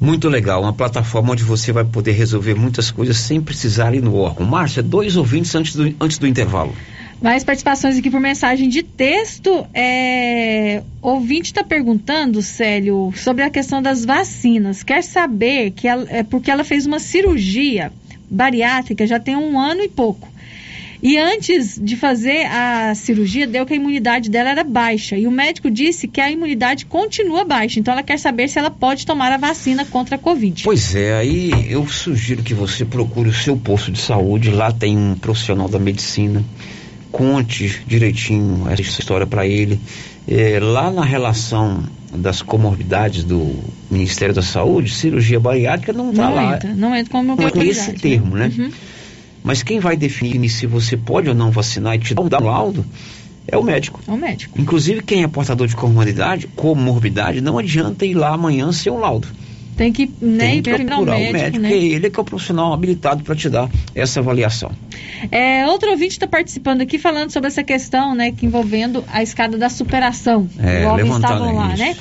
Muito legal, uma plataforma onde você vai poder resolver muitas coisas sem precisar ir no órgão. Márcia, dois ouvintes antes do, antes do intervalo. Mais participações aqui por mensagem de texto. É... Ouvinte está perguntando, Célio, sobre a questão das vacinas. Quer saber que ela, é porque ela fez uma cirurgia bariátrica já tem um ano e pouco. E antes de fazer a cirurgia, deu que a imunidade dela era baixa. E o médico disse que a imunidade continua baixa. Então ela quer saber se ela pode tomar a vacina contra a Covid. Pois é, aí eu sugiro que você procure o seu posto de saúde. Lá tem um profissional da medicina. Conte direitinho essa história para ele. É, lá na relação das comorbidades do Ministério da Saúde, cirurgia bariátrica não está lá. Entra, não entra como é esse termo, né? Uhum. Mas quem vai definir se você pode ou não vacinar e te dar um laudo é o médico. É o médico. Inclusive, quem é portador de comorbidade, comorbidade, não adianta ir lá amanhã sem um laudo. Tem que, né, Tem que procurar o médico, médico né? que é ele que é o profissional habilitado para te dar essa avaliação. É, outro ouvinte está participando aqui falando sobre essa questão, né, que envolvendo a escada da superação. É, igual estavam lá, isso. né?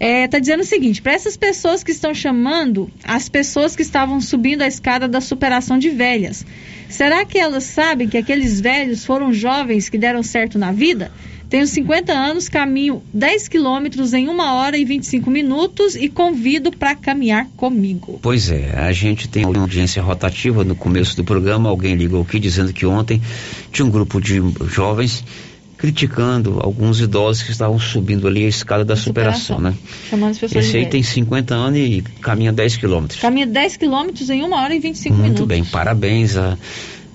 Está é, dizendo o seguinte: para essas pessoas que estão chamando as pessoas que estavam subindo a escada da superação de velhas, será que elas sabem que aqueles velhos foram jovens que deram certo na vida? Tenho 50 anos, caminho 10 quilômetros em 1 hora e 25 minutos e convido para caminhar comigo. Pois é, a gente tem uma audiência rotativa no começo do programa. Alguém ligou aqui dizendo que ontem tinha um grupo de jovens criticando alguns idosos que estavam subindo ali a escada da superação, superação, né? Chamando as pessoas Esse aí tem 50 anos e caminha 10 quilômetros. Caminha 10 quilômetros em 1 hora e 25 Muito minutos. Muito bem, parabéns. A,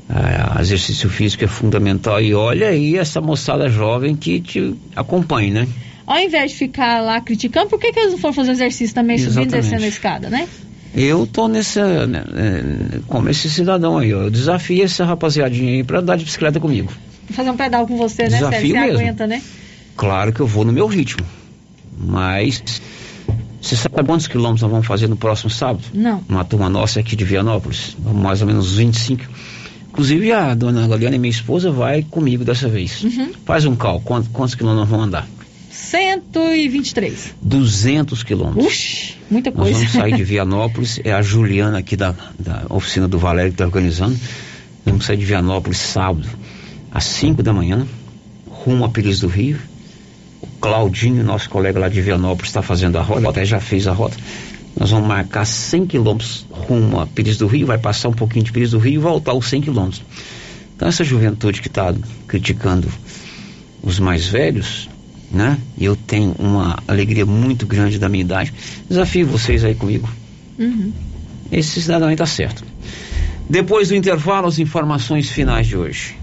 a, exercício físico é fundamental. E olha aí essa moçada jovem que te acompanha, né? Ao invés de ficar lá criticando, por que, que eles não foram fazer exercício também, Exatamente. subindo e descendo a escada, né? Eu tô nessa, né, né, como esse cidadão aí, ó, eu desafio essa rapaziadinha aí para andar de bicicleta comigo fazer um pedal com você, né, Desafio Você mesmo. aguenta, né? Claro que eu vou no meu ritmo. Mas você sabe quantos quilômetros nós vamos fazer no próximo sábado? Não. Uma turma nossa aqui de Vianópolis. Mais ou menos 25. Inclusive a dona Galiana, minha esposa, vai comigo dessa vez. Uhum. Faz um cálculo. Quantos, quantos quilômetros nós vamos andar? 123. 200 quilômetros. Uxi, muita coisa. Nós vamos sair de *laughs* Vianópolis. É a Juliana aqui da, da oficina do Valério que está organizando. Vamos sair de Vianópolis sábado às 5 da manhã, rumo a Pires do Rio. O Claudinho, nosso colega lá de Vianópolis, está fazendo a rota, até já fez a rota. Nós vamos marcar 100 quilômetros rumo a Pires do Rio, vai passar um pouquinho de Pires do Rio e voltar os 100 quilômetros. Então, essa juventude que está criticando os mais velhos, né? E eu tenho uma alegria muito grande da minha idade. Desafio vocês aí comigo. Uhum. Esse cidadão aí está certo. Depois do intervalo, as informações finais de hoje.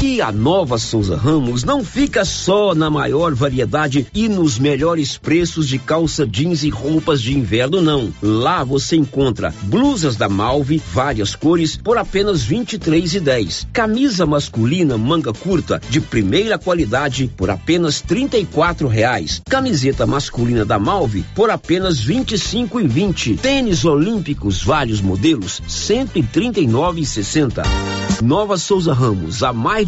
E a nova Souza Ramos não fica só na maior variedade e nos melhores preços de calça jeans e roupas de inverno, não. Lá você encontra blusas da Malve, várias cores, por apenas R$ 23,10. Camisa masculina manga curta de primeira qualidade por apenas R$ 34,00. Camiseta masculina da Malve por apenas R$ 25,20. Tênis olímpicos vários modelos R$ 139,60. Nova Souza Ramos, há mais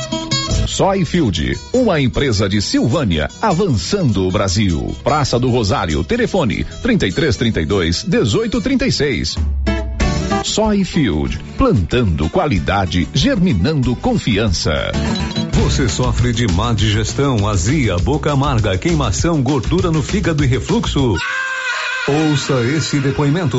Soyfield, uma empresa de Silvânia, avançando o Brasil. Praça do Rosário, telefone 3332 1836. Soyfield, plantando qualidade, germinando confiança. Você sofre de má digestão, azia, boca amarga, queimação, gordura no fígado e refluxo? Ouça esse depoimento.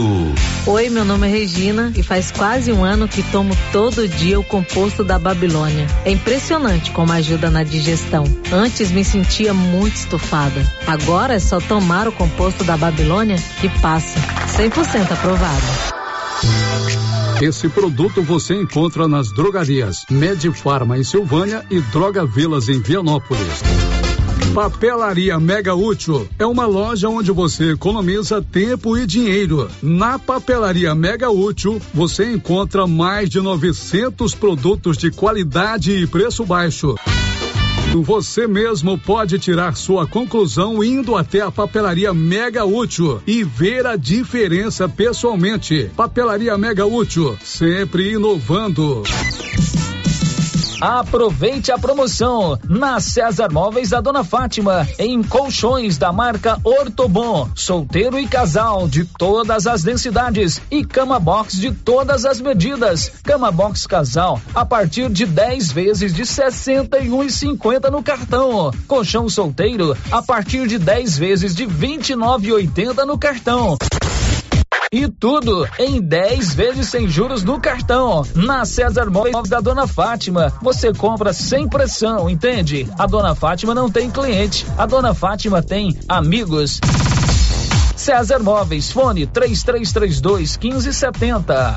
Oi, meu nome é Regina e faz quase um ano que tomo todo dia o composto da Babilônia. É impressionante como ajuda na digestão. Antes me sentia muito estufada. Agora é só tomar o composto da Babilônia que passa. 100% aprovado. Esse produto você encontra nas drogarias Medifarma em Silvânia e Droga Vilas em Vianópolis. Papelaria Mega Útil é uma loja onde você economiza tempo e dinheiro. Na Papelaria Mega Útil, você encontra mais de 900 produtos de qualidade e preço baixo. Você mesmo pode tirar sua conclusão indo até a papelaria Mega Útil e ver a diferença pessoalmente. Papelaria Mega Útil, sempre inovando. Aproveite a promoção na César Móveis da Dona Fátima, em colchões da marca Ortobon, solteiro e casal de todas as densidades e cama box de todas as medidas. Cama box casal a partir de 10 vezes de 61,50 no cartão. Colchão solteiro a partir de 10 vezes de 29,80 no cartão. E tudo em 10 vezes sem juros no cartão. Na César Móveis da Dona Fátima, você compra sem pressão, entende? A Dona Fátima não tem cliente, a Dona Fátima tem amigos. César Móveis, fone 3332 1570.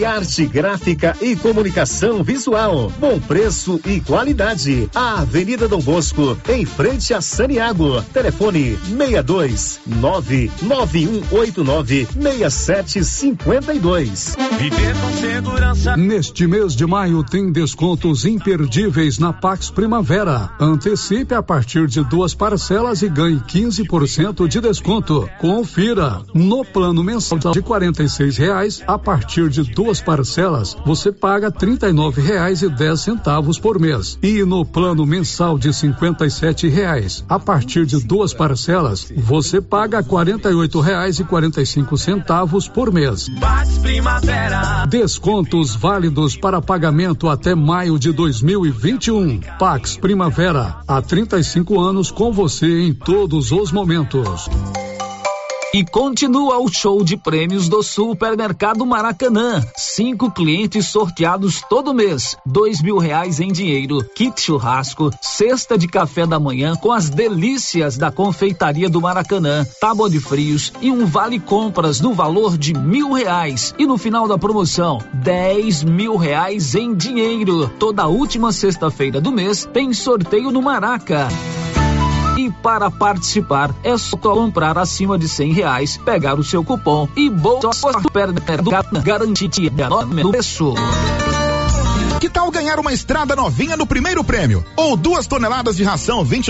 Criarte Gráfica e Comunicação Visual. Bom preço e qualidade. A Avenida Dom Bosco, em frente a Saniago. Telefone 62 99189 6752. Viver com segurança. Neste mês de maio tem descontos imperdíveis na Pax Primavera. Antecipe a partir de duas parcelas e ganhe 15% de desconto. Confira no plano mensal de 46 reais a partir de duas duas parcelas, você paga R$ 39,10 por mês. E no plano mensal de 57 reais, a partir de duas parcelas, você paga R$ 48,45 por mês. Descontos válidos para pagamento até maio de 2021. Pax Primavera, há 35 anos com você em todos os momentos. E continua o show de prêmios do Supermercado Maracanã. Cinco clientes sorteados todo mês. Dois mil reais em dinheiro, kit churrasco, cesta de café da manhã com as delícias da confeitaria do Maracanã, tábua de frios e um vale compras no valor de mil reais. E no final da promoção, dez mil reais em dinheiro. Toda última sexta-feira do mês tem sorteio no Maraca. Para participar é só comprar acima de cem reais, pegar o seu cupom e bolsa supermercado garantida no preço. Que tal ganhar uma estrada novinha no primeiro prêmio? Ou duas toneladas de ração 20